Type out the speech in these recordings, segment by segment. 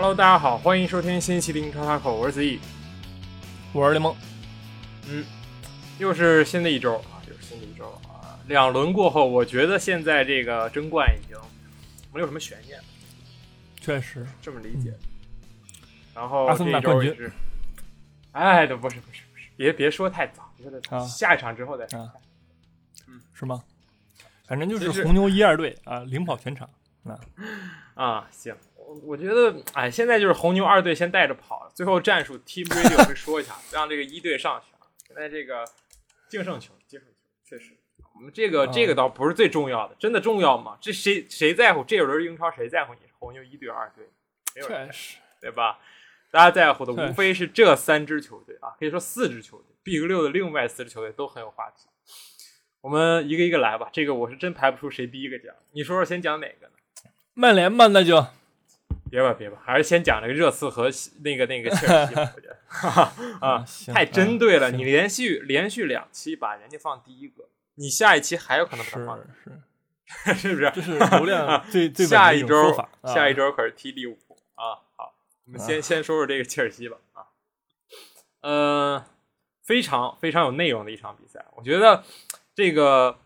Hello，大家好，欢迎收听新一期的英超塔口，我是子毅，我是联盟。嗯，又是新的一周啊，又是新的一周啊。两轮过后，我觉得现在这个争冠已经没有什么悬念了，确实这么理解。然后阿森纳这一周冠军也是，哎，都不是不是不是，别别说太早，别说太早，啊下一场之后再说。啊是吗？反正就就是是红牛一二队啊，领跑全场。啊，啊，行，我我觉得，哎，现在就是红牛二队先带着跑，最后战术 Team Radio 会说一下，让这个一队上去啊。现在这个净胜球，净胜球，确实，我们这个、啊这个倒不是最重要的，真的重要吗？这谁谁在乎？这有轮英超谁在乎你是红牛一队二队？没有人确实，对吧？大家在乎的无非是这三支球队啊，可以说四支球队，Big 六的另外四支球队都很有话题。我们一个一个来吧，这个我是真排不出谁第一个讲，你说说先讲哪个呢？曼联吧，那就别吧，别吧，还是先讲这个热刺和那个那个切尔西吧。我觉得哈 哈啊，太针对了。啊你连续连续两期把人家放第一个，你下一期还有可能把他放是是，是不是？这是流量最最下一周下一周可是踢利物浦啊。好，我们先啊先说说这个切尔西吧啊。呃，非常非常有内容的一场比赛，我觉得这个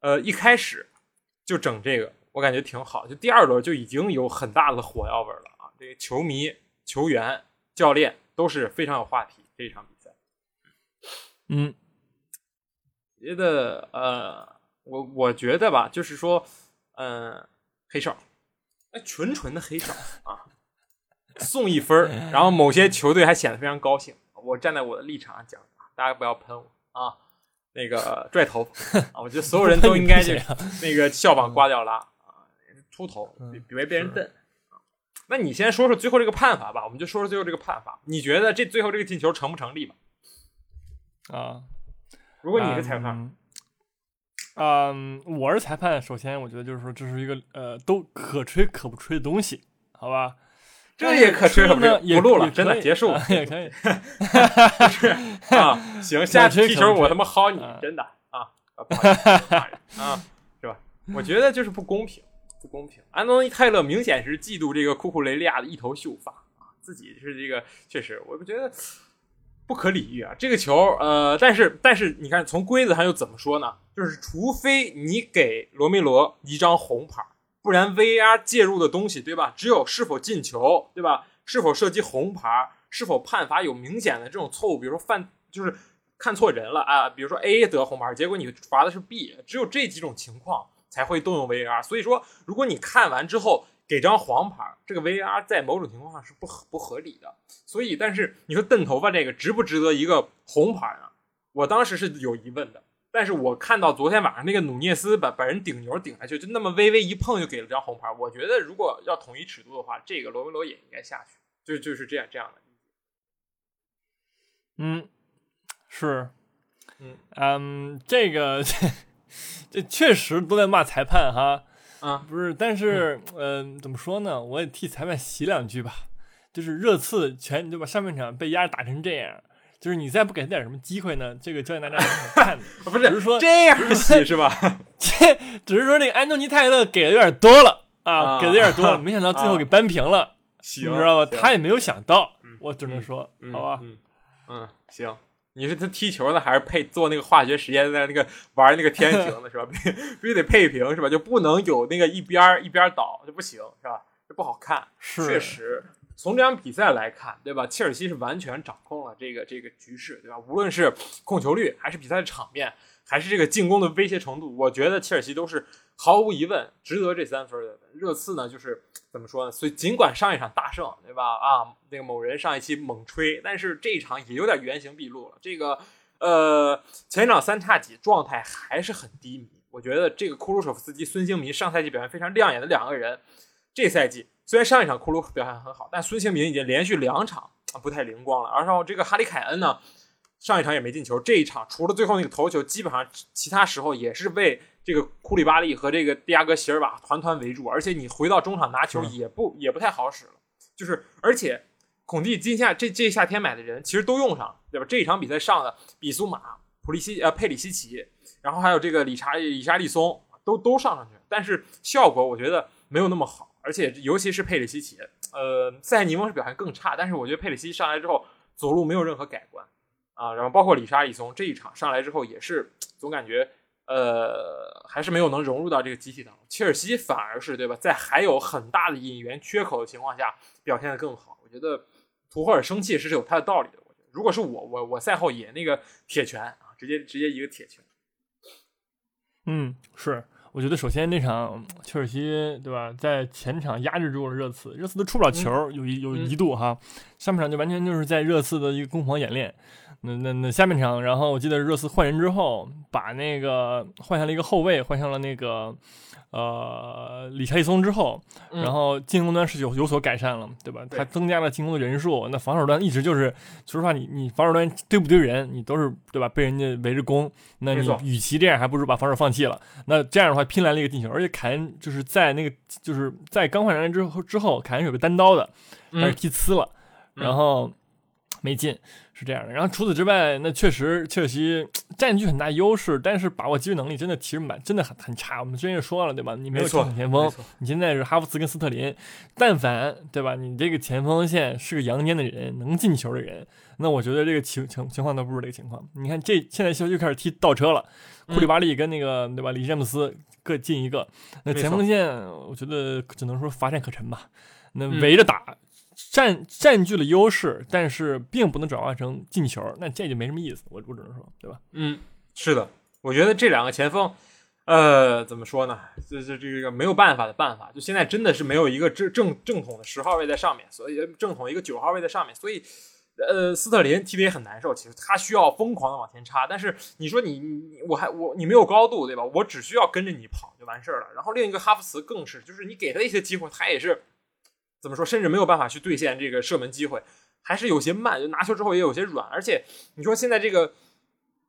呃一开始就整这个，我感觉挺好，就第二轮就已经有很大的火药味了啊！这个球迷、球员、教练都是非常有话题这一场比赛。嗯，觉得呃，我我觉得吧，就是说，嗯、黑哨，哎，纯纯的黑哨啊，送一分儿，然后某些球队还显得非常高兴。我站在我的立场上讲，大家不要喷我啊，那个拽头发 啊，我觉得所有人都应该就那个效仿瓜迪奥拉啊，秃头嗯别别被人瞪。啊那你先说说最后这个判罚吧，我们就说说最后这个判罚。你觉得这最后这个进球成不成立吧？啊，如果你是裁判，嗯，嗯，我是裁判，首先我觉得就是说这是一个呃都可吹可不吹的东西，好吧？这也可吹可不吹录了真的结束啊也可以。啊，行，下次踢球我他妈薅你啊，真的啊，啊不好意思骂人啊，是吧？我觉得就是不公平，不公平。安东尼泰勒明显是嫉妒这个库库雷利亚的一头秀发啊，自己是这个，确实，我觉得不可理喻啊。这个球，呃，但是但是你看，从规则上又怎么说呢？就是除非你给罗梅罗一张红牌，不然 VAR 介入的东西，对吧？只有是否进球，对吧？是否涉及红牌，是否判罚有明显的这种错误，比如说犯就是看错人了啊，比如说 A 得红牌，结果你罚的是 B，只有这几种情况才会动用 VAR。所以说，如果你看完之后给张黄牌，这个 VAR 在某种情况下是不合不合理的。所以，但是你说瞪头发这个值不值得一个红牌呢？我当时是有疑问的。但是我看到昨天晚上那个努涅斯把把人顶牛顶下去，就那么微微一碰就给了张红牌。我觉得如果要统一尺度的话，这个罗梅罗也应该下去，就就是这样这样的。嗯，是，嗯嗯，这个这确实都在骂裁判哈，啊，不是，但是嗯、呃怎么说呢？我也替裁判洗两句吧。就是热刺全就把？上半场被压打成这样，就是你再不给他点什么机会呢？这个教练大家怎么看的。不是只是说这样洗是吧？这只是说那个安东尼泰勒给的有点多了啊，啊给的有点多了，没想到最后给扳平了，行，你知道吧？他也没有想到嗯，我只能说，嗯好吧，嗯嗯，行。你是他踢球呢，还是配做那个化学实验，在那个玩那个天 平的是吧？必须得配平是吧？就不能有那个一边一边倒，就不行是吧？这不好看。是确实，从这场比赛来看，对吧？切尔西是完全掌控了这个这个局势，对吧？无论是控球率，还是比赛的场面，还是这个进攻的威胁程度，我觉得切尔西都是毫无疑问值得这三分的。热刺呢，就是怎么说呢？所以尽管上一场大胜，对吧？啊，那个某人上一期猛吹，但是这一场也有点原形毕露了。这个呃，前场三叉戟状态还是很低迷。我觉得这个库鲁舍夫斯基、孙兴民上赛季表现非常亮眼的两个人，这赛季虽然上一场库鲁表现很好，但孙兴民已经连续两场啊不太灵光了。然后这个哈里凯恩呢，上一场也没进球，这一场除了最后那个头球，基本上其他时候也是被这个库里巴利和这个蒂亚戈席尔瓦团团围住，而且你回到中场拿球也不也不太好使了。就是而且孔蒂今夏这这夏天买的人其实都用上了，对吧？这一场比赛上的比苏马、普利西呃佩里西奇，然后还有这个理查理查利松都都上上去，但是效果我觉得没有那么好，而且尤其是佩里西奇，呃，塞尼翁是表现更差，但是我觉得佩里西上来之后走路没有任何改观啊，然后包括里沙里松这一场上来之后也是总感觉呃还是没有能融入到这个集体当中。切尔西反而是对吧，在还有很大的引援缺口的情况下表现的更好。我觉得图赫尔生气是有他的道理的。我觉得如果是我，我我赛后也那个铁拳啊，直接直接一个铁拳。嗯，是。我觉得首先那场切尔西对吧，在前场压制住了热刺，热刺都出不了球，有一有一度哈，上半场就完全就是在热刺的一个攻防演练。那那那下半场，然后我记得热刺换人之后，把那个换下了一个后卫，换上了那个。呃，理查利松之后，然后进攻端是有有所改善了，对吧？他增加了进攻的人数，那防守端一直就是，说实话，你你防守端堆不堆人，你都是对吧？被人家围着攻，那你与其这样，还不如把防守放弃了。那这样的话，拼来了一个进球，而且凯恩就是在那个就是在刚换上来之后之后，凯恩有个单刀的，但是踢呲了，然后没进。是这样的，然后除此之外，那确实切尔西占据很大优势，但是把握机会能力真的其实蛮真的很很差。我们之前也说了，对吧？你没有中场前锋，你现在是哈弗茨跟斯特林，但凡对吧？你这个前锋线是个阳间的人，能进球的人，那我觉得这个情情情况都不是这个情况。你看这现在又开始踢倒车了，库里巴利跟那个对吧？里詹姆斯各进一个，那前锋线我觉得只能说乏善可陈吧。那围着打。占占据了优势，但是并不能转化成进球，那这就没什么意思。我我只能说，对吧？嗯，是的，我觉得这两个前锋，呃，怎么说呢？这这这个没有办法的办法，就现在真的是没有一个正正正统的十号位在上面，所以正统一个九号位在上面，所以呃，斯特林踢得也很难受。其实他需要疯狂的往前插，但是你说你你我还我你没有高度，对吧？我只需要跟着你跑就完事儿了。然后另一个哈弗茨更是，就是你给他一些机会，他也是。怎么说？甚至没有办法去兑现这个射门机会，还是有些慢。就拿球之后也有些软，而且你说现在这个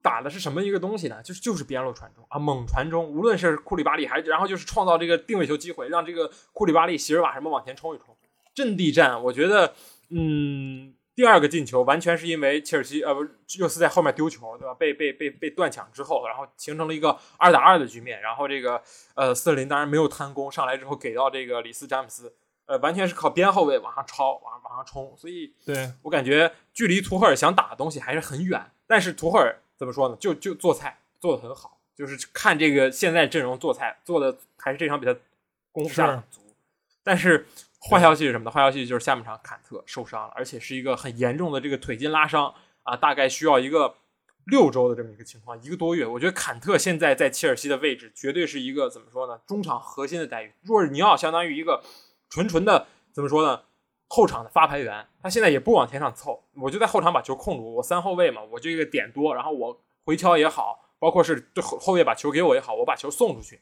打的是什么一个东西呢？就是就是边路传中啊，猛传中。无论是库里巴利还然后就是创造这个定位球机会，让这个库里巴利、席尔瓦什么往前冲一冲。阵地战，我觉得，嗯，第二个进球完全是因为切尔西呃不热刺在后面丢球，对吧？被被被被断抢之后，然后形成了一个二打二的局面。然后这个呃斯特林当然没有贪功，上来之后给到这个里斯詹姆斯。呃，完全是靠边后卫往上超，往往上冲，所以对我感觉距离图赫尔想打的东西还是很远。但是图赫尔怎么说呢？就就做菜做的很好，就是看这个现在阵容做菜做的还是这场比赛功夫下的很足。但是坏消息是什么呢？坏消息就是下半场坎特受伤了，而且是一个很严重的这个腿筋拉伤啊，大概需要一个六周的这么一个情况，一个多月。我觉得坎特现在在切尔西的位置绝对是一个怎么说呢？中场核心的待遇。若是尼奥相当于一个。纯纯的怎么说呢？后场的发牌员，他现在也不往前场凑，我就在后场把球控住。我三后卫嘛，我就一个点多，然后我回敲也好，包括是对后后卫把球给我也好，我把球送出去。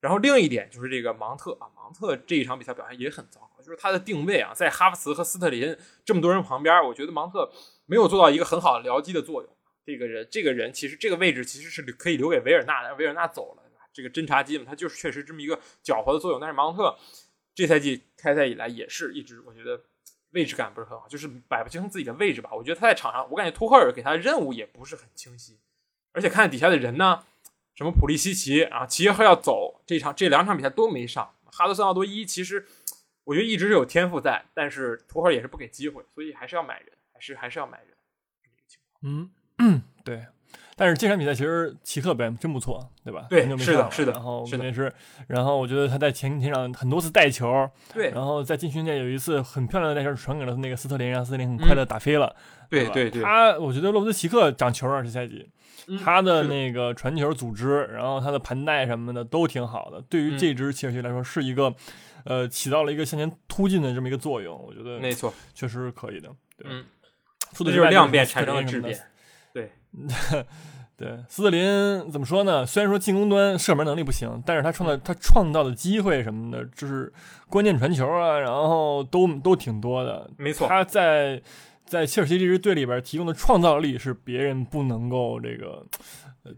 然后另一点就是这个芒特啊，芒特这一场比赛表现也很糟糕，就是他的定位啊，在哈弗茨和斯特林这么多人旁边，我觉得芒特没有做到一个很好的僚机的作用。这个人，这个人其实这个位置其实是可以留给维尔纳的，维尔纳走了，这个侦察机嘛，他就是确实这么一个搅和的作用。但是芒特。这赛季开赛以来也是一直，我觉得位置感不是很好，就是摆不清自己的位置吧。我觉得他在场上，我感觉图赫尔给他的任务也不是很清晰，而且看底下的人呢，什么普利西奇啊，齐耶赫要走，这场这两场比赛都没上。哈德森奥多伊其实我觉得一直是有天赋在，但是图赫尔也是不给机会，所以还是要买人，还是还是要买人。嗯，对。但是这场比赛其实奇克表现真不错，对吧？对，是的，是的。然后是的，是。然后我觉得他在前前场很多次带球，对。然后在禁区内有一次很漂亮的带球传给了那个斯特林，让斯特林很快的打飞了。对对对。他我觉得洛夫斯奇克长球啊，这赛季，他的那个传球组织，然后他的盘带什么的都挺好的。对于这支切尔西来说，是一个呃起到了一个向前突进的这么一个作用。我觉得没错，确实是可以的。对，除了就是量变产生了质变。对。对，斯特林怎么说呢？虽然说进攻端射门能力不行，但是他创造他创造的机会什么的，就是关键传球啊，然后都都挺多的。没错，他在在切尔西这支队里边提供的创造力是别人不能够这个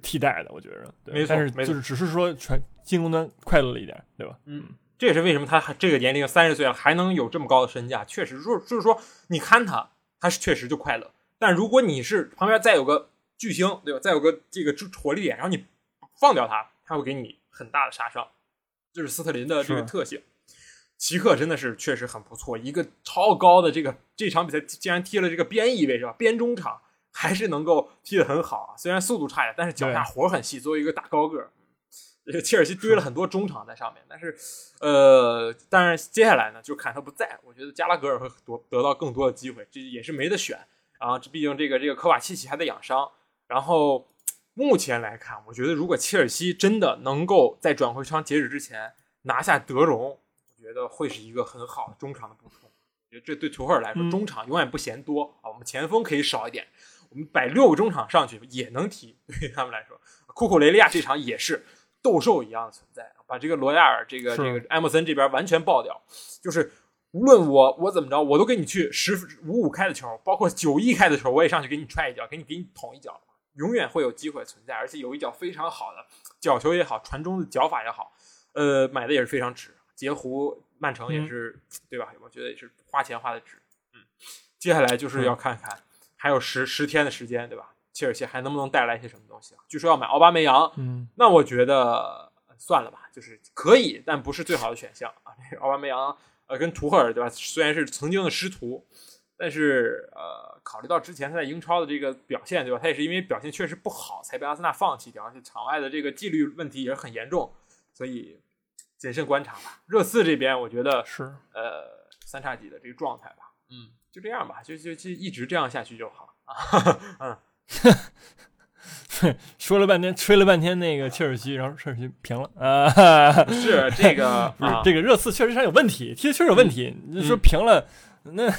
替代的，我觉得。没错，但是就是只是说传进攻端快乐了一点，对吧？嗯，这也是为什么他这个年龄三十岁了还能有这么高的身价。确实，就就是说你看他，他是确实就快乐。但如果你是旁边再有个。巨星对吧？再有个这个火力点，然后你放掉他，他会给你很大的杀伤，这是斯特林的这个特性。奇克真的是确实很不错，一个超高的这个这场比赛竟然踢了这个边翼位是吧？边中场还是能够踢得很好啊，虽然速度差一点，但是脚下活很细。作为一个大高个儿，这个切尔西堆了很多中场在上面，但是呃，但是接下来呢，就看他不在，我觉得加拉格尔会多得到更多的机会，这也是没得选。然后这毕竟这个这个科瓦契奇还在养伤，然后目前来看，我觉得如果切尔西真的能够在转会窗截止之前拿下德容。我觉得会是一个很好的中场的补充，我觉得这对图赫尔来说，中场永远不嫌多啊。我们前锋可以少一点，我们摆六个中场上去也能踢。对于他们来说，库库雷利亚这场也是斗兽一样的存在，把这个罗亚尔、这个这个埃默森这边完全爆掉。就是无论我我怎么着，我都给你去十五五开的球，包括九一开的球，我也上去给你踹一脚，给你给你捅一脚，永远会有机会存在。而且有一脚非常好的角球也好，传中的脚法也好，呃，买的也是非常值。截胡曼城也是对吧？我觉得也是花钱花的值。嗯，接下来就是要看看还有十十天的时间，对吧？切尔西还能不能带来一些什么东西？据说要买奥巴梅扬，嗯，那我觉得算了吧，就是可以，但不是最好的选项啊。这个奥巴梅扬呃，跟图赫尔对吧？虽然是曾经的师徒，但是呃，考虑到之前他在英超的这个表现，对吧？他也是因为表现确实不好才被阿森纳放弃掉，而且场外的这个纪律问题也是很严重，所以。谨慎观察吧。热刺这边，我觉得是呃三叉戟的这个状态吧。嗯，就这样吧，就就就一直这样下去就好啊。嗯，说了半天，吹了半天那个切尔西，然后切尔西平了啊。是这个，不是这个热刺确实上有问题，踢的确实有问题。你说平了，那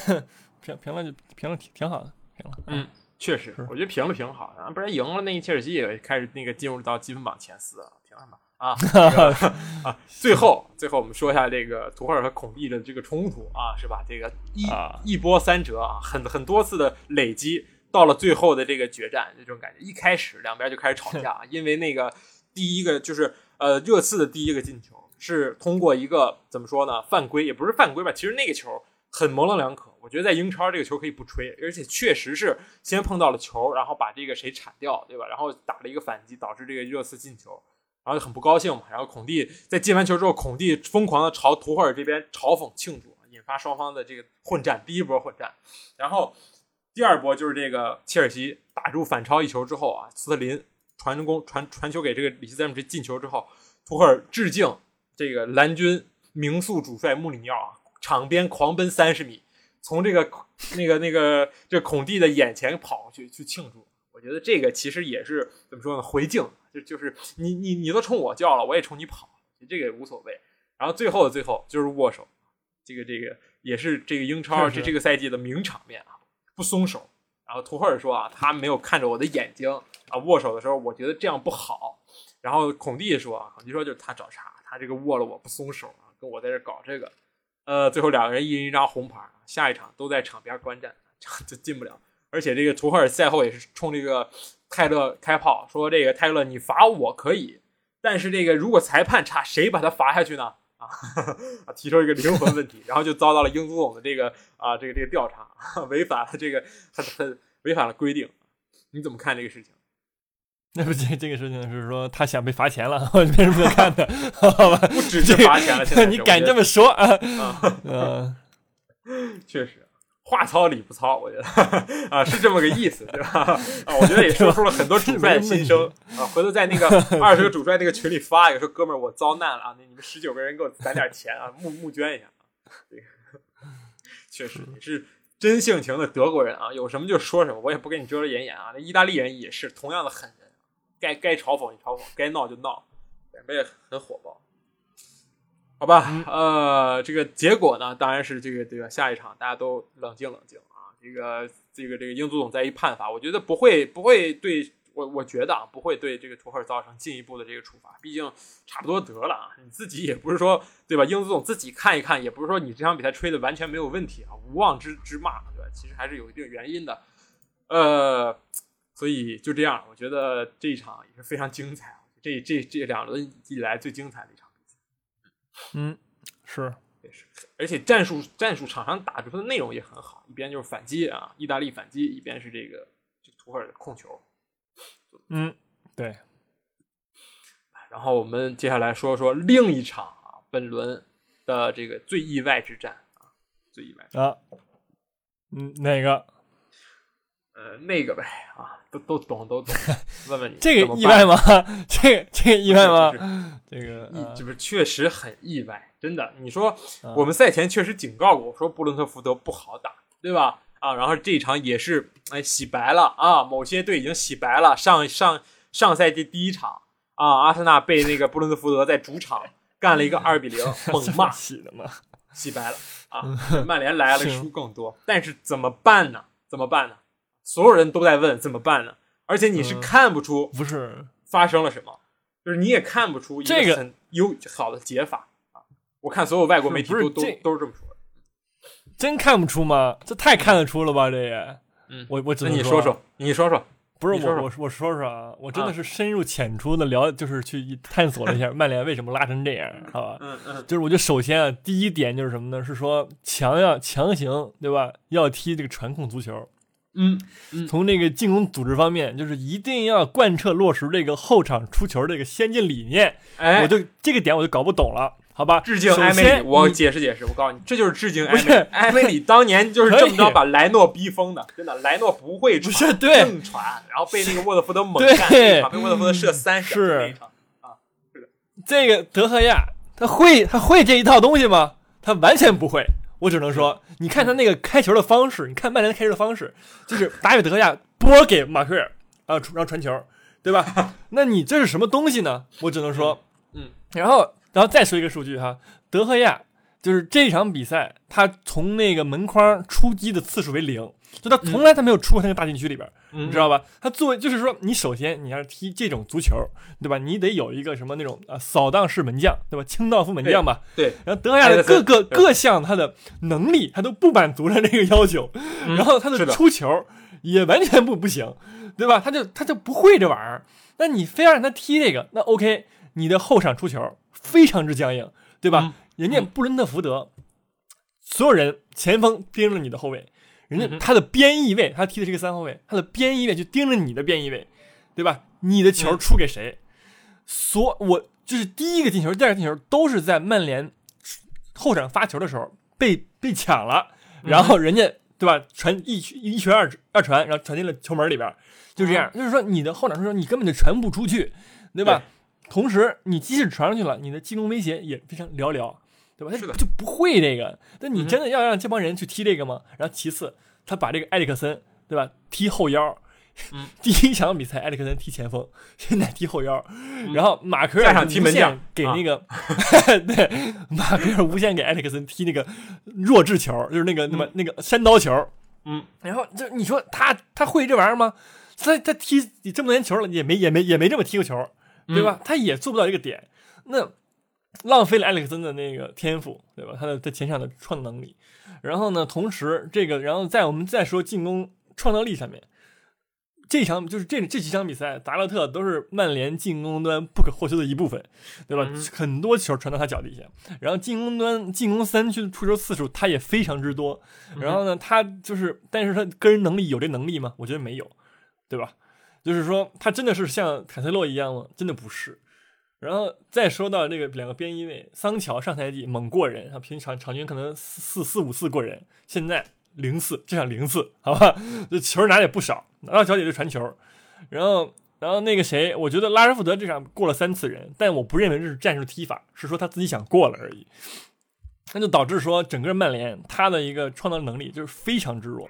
平平了就平了，挺挺好的，平了。嗯，确实，我觉得平了挺好的，不然赢了那切尔西也开始那个进入到积分榜前四了，平了嘛。啊啊！最后，最后我们说一下这个图赫尔和孔蒂的这个冲突啊，是吧？这个一一波三折啊，很很多次的累积，到了最后的这个决战，这种感觉，一开始两边就开始吵架，因为那个第一个就是呃热刺的第一个进球是通过一个怎么说呢？犯规也不是犯规吧？其实那个球很模棱两可。我觉得在英超这个球可以不吹，而且确实是先碰到了球，然后把这个谁铲掉，对吧？然后打了一个反击，导致这个热刺进球。然后就很不高兴嘛，然后孔蒂在进完球之后，孔蒂疯狂的朝图赫尔这边嘲讽庆祝，引发双方的这个混战。第一波混战，然后第二波就是这个切尔西打入反超一球之后啊，斯特林传攻传传球给这个里希詹姆斯进球之后，图赫尔致敬这个蓝军名宿主帅穆里尼奥啊，场边狂奔三十米，从这个那个那个这孔蒂的眼前跑过去去庆祝。我觉得这个其实也是怎么说呢？回敬。就就是你你你都冲我叫了，我也冲你跑，这个也无所谓。然后最后的最后就是握手，这个这个也是这个英超这这个赛季的名场面啊，不松手。然后图赫尔说啊，他没有看着我的眼睛啊，握手的时候我觉得这样不好。然后孔蒂说啊，孔蒂说就是他找茬，他这个握了我不松手啊，跟我在这搞这个。呃，最后两个人一人一张红牌，下一场都在场边观战，就进不了。而且这个图赫尔赛后也是冲这个。泰勒开炮说：“这个泰勒，你罚我可以，但是这个如果裁判差，谁把他罚下去呢？啊，提出一个灵魂问题，然后就遭到了英足总的这个啊，这个这个调查，违反了这个很很违反了规定。你怎么看这个事情？那不这这个事情是说他想被罚钱了，我没什么可看的，好吧？不只是罚钱了，你敢这么说啊？嗯，确实。”话糙理不糙，我觉得啊是这么个意思，对吧？啊，我觉得也说出了很多主帅的心声啊。回头在那个二十个主帅那个群里发一个，说哥们儿我遭难了啊，那你们十九个人给我攒点钱啊，募募捐一下啊。这个 确实你是真性情的德国人啊，有什么就说什么，我也不跟你遮遮掩掩啊。那意大利人也是同样的狠人，该该嘲讽你嘲讽，该闹就闹，两边也很火爆。好吧，呃，这个结果呢，当然是这个这个？下一场大家都冷静冷静啊。这个这个这个英足总再一判罚，我觉得不会不会对我，我觉得啊，不会对这个图赫尔造成进一步的这个处罚。毕竟差不多得了啊，你自己也不是说对吧？英足总自己看一看，也不是说你这场比赛吹的完全没有问题啊，无妄之之骂，对吧？其实还是有一定原因的。呃，所以就这样，我觉得这一场也是非常精彩，这这这两轮以来最精彩的一场。嗯，是也是，而且战术战术场上打出的内容也很好，一边就是反击啊，意大利反击，一边是这个这图赫尔的控球。嗯，对。然后我们接下来说说另一场啊，本轮的这个最意外之战啊，最意外啊，嗯，哪个？呃，那个呗啊，都都懂都懂。问问你，这个意外吗？这个这个意外吗？这个这不确实很意外，真的。你说我们赛前确实警告过，说布伦特福德不好打，对吧？啊，然后这一场也是哎洗白了啊，某些队已经洗白了。上上上赛季第一场啊，阿森纳被那个布伦特福德在主场干了一个二比零，猛骂洗的吗？洗白了啊！曼联来了输更多，但是怎么办呢？怎么办呢？所有人都在问怎么办呢？而且你是看不出不是发生了什么，就是你也看不出一个很优好的解法啊！我看所有外国媒体都都都是这么说的，真看不出吗？这太看得出了吧？这也，嗯，我我只能你说说，你说说，不是我我我说说啊，我真的是深入浅出的了，就是去探索了一下 曼联为什么拉成这样，好吧？嗯嗯，就是我觉得首先啊，第一点就是什么呢？是说强要强行对吧？要踢这个传控足球。嗯，从那个进攻组织方面，就是一定要贯彻落实这个后场出球这个先进理念。哎，我就这个点我就搞不懂了，好吧？致敬埃梅里，我解释解释，我告诉你，这就是致敬埃梅里。埃梅里当年就是这么着把莱诺逼疯的，真的，莱诺不会传，硬传，然后被那个沃特福德猛干，被沃特福德射三十是啊，是的。这个德赫亚他会他会这一套东西吗？他完全不会。我只能说，你看他那个开球的方式，你看曼联开球的方式，就是达比德赫亚拨给马奎尔，啊，然后传球，对吧？那你这是什么东西呢？我只能说，嗯，然后，然后再说一个数据哈，德赫亚就是这场比赛，他从那个门框出击的次数为零。就他从来他没有出过那个大禁区里边，你知道吧？他作为就是说，你首先你要是踢这种足球，对吧？你得有一个什么那种啊扫荡式门将，对吧？清道夫门将吧。对。然后德赫亚的各个各项他的能力，他都不满足了这个要求。然后他的出球也完全不不行，对吧？他就他就不会这玩意儿。那你非要让他踢这个，那 OK，你的后场出球非常之僵硬，对吧？人家布伦特福德，所有人前锋盯着你的后卫。人家他的边翼位，他踢的是个三后卫，他的边翼位就盯着你的边翼位，对吧？你的球出给谁？所我就是第一个进球，第二个进球都是在曼联后场发球的时候被被抢了，然后人家对吧？传一一传二二传，然后传进了球门里边，就这样。就是说你的后场出球你根本就传不出去，对吧？同时你即使传上去了，你的进攻威胁也非常寥寥。对吧？他就不会这个。那你真的要让这帮人去踢这个吗？然后其次，他把这个埃里克森，对吧？踢后腰。嗯。第一场比赛，埃里克森踢前锋，现在踢后腰。然后马奎尔踢门将，给那个 对马奎尔无限给埃里克森踢那个弱智球，就是那个那么那个山刀球。嗯。然后就你说他他会这玩意儿吗？他他踢这么多年球了，也没也没也没这么踢过球，对吧？他也做不到这个点。那。浪费了埃里克森的那个天赋，对吧？他的在前场的创造能力。然后呢，同时这个，然后在我们再说进攻创造力上面，这场就是这这几场比赛，达勒特都是曼联进攻端不可或缺的一部分，对吧？很多球传到他脚底下。然后进攻端进攻三区的出球次数他也非常之多。然后呢，他就是，但是他个人能力有这能力吗？我觉得没有，对吧？就是说，他真的是像凯塞洛一样吗？真的不是。然后再说到这个两个边翼位，桑乔上赛季猛过人，他平常场均可能四四五次过人，现在零次，这场零次，好吧，这球拿的也不少，拿到脚底就传球。然后，然后那个谁，我觉得拉什福德这场过了三次人，但我不认为这是战术踢法，是说他自己想过了而已。那就导致说整个曼联他的一个创造能力就是非常之弱，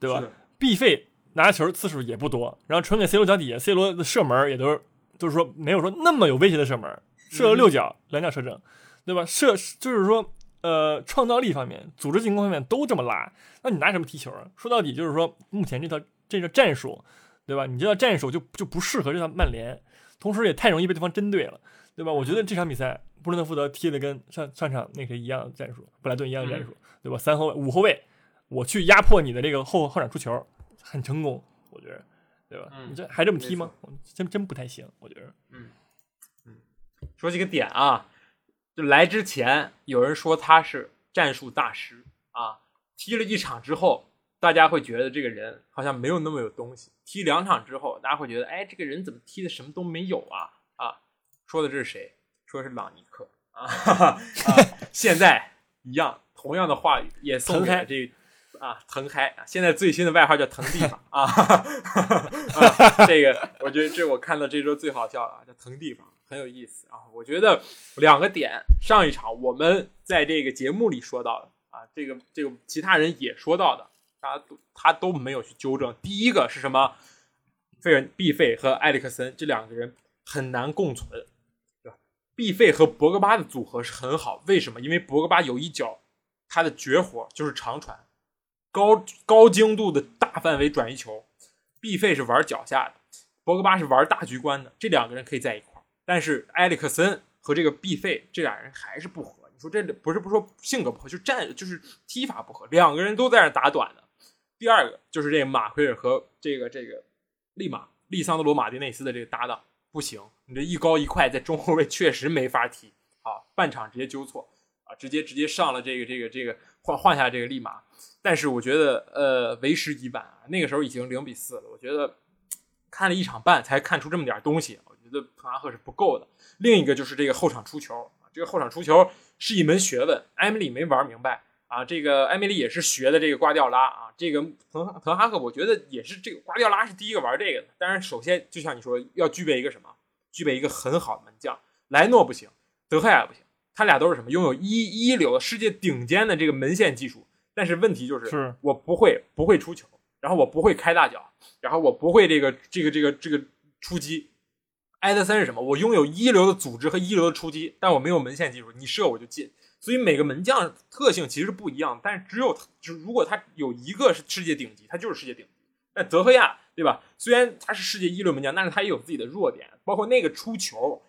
对吧？B 费拿球次数也不多，然后传给 C 罗脚底下，C 罗的射门也都是。就是说，没有说那么有威胁的射门，射了六脚，两脚射正，对吧？射就是说，呃，创造力方面、组织进攻方面都这么拉，那你拿什么踢球啊？说到底就是说，目前这套这个战术，对吧？你这套战术就就不适合这套曼联，同时也太容易被对方针对了，对吧？我觉得这场比赛布伦特福德踢的跟上上场那个一样的战术，布莱顿一样的战术，对吧？三后卫、五后卫，我去压迫你的这个后后场出球，很成功，我觉得。对吧？你这还这么踢吗？真真不太行，我觉得。嗯嗯，说几个点啊，就来之前有人说他是战术大师啊，踢了一场之后，大家会觉得这个人好像没有那么有东西。踢两场之后，大家会觉得，哎，这个人怎么踢的什么都没有啊？啊，说的这是谁？说的是朗尼克 啊，现在一样，同样的话语也送给这啊腾开啊，现在最新的外号叫腾地方啊，这个我觉得这我看到这周最好笑了，叫腾地方，很有意思啊。我觉得两个点，上一场我们在这个节目里说到的啊，这个这个其他人也说到的，他都他都没有去纠正。第一个是什么？费尔毕费和埃里克森这两个人很难共存，对吧？毕费和博格巴的组合是很好，为什么？因为博格巴有一脚，他的绝活就是长传，高高精度的大范围转移球。毕费是玩脚下的，博格巴是玩大局观的，这两个人可以在一块儿。但是埃里克森和这个毕费这俩人还是不合。你说这不是不说性格不合，就战就是踢法不合，两个人都在那打短的。第二个就是这个马奎尔和这个这个。利马利桑德罗马丁内斯的这个搭档不行，你这一高一快在中后卫确实没法踢啊，半场直接纠错直接直接上了这个这个这个换换下这个利马，但是我觉得呃为时已晚啊，那个时候已经零比四了，我觉得看了一场半才看出这么点东西，我觉得滕哈赫是不够的。另一个就是这个后场出球啊，这个后场出球是一门学问，埃米丽没玩明白。啊，这个埃米丽也是学的这个瓜迪奥拉啊，这个滕滕哈赫，我觉得也是这个瓜迪奥拉是第一个玩这个的。当然，首先就像你说，要具备一个什么？具备一个很好的门将。莱诺不行，德赫亚不行，他俩都是什么？拥有一一流的世界顶尖的这个门线技术。但是问题就是，是我不会不会出球，然后我不会开大脚，然后我不会这个这个这个这个出击。埃德森是什么？我拥有一流的组织和一流的出击，但我没有门线技术，你射我就进。所以每个门将特性其实是不一样，但是只有就如果他有一个是世界顶级，他就是世界顶级。那德赫亚对吧？虽然他是世界一流门将，但是他也有自己的弱点，包括那个出球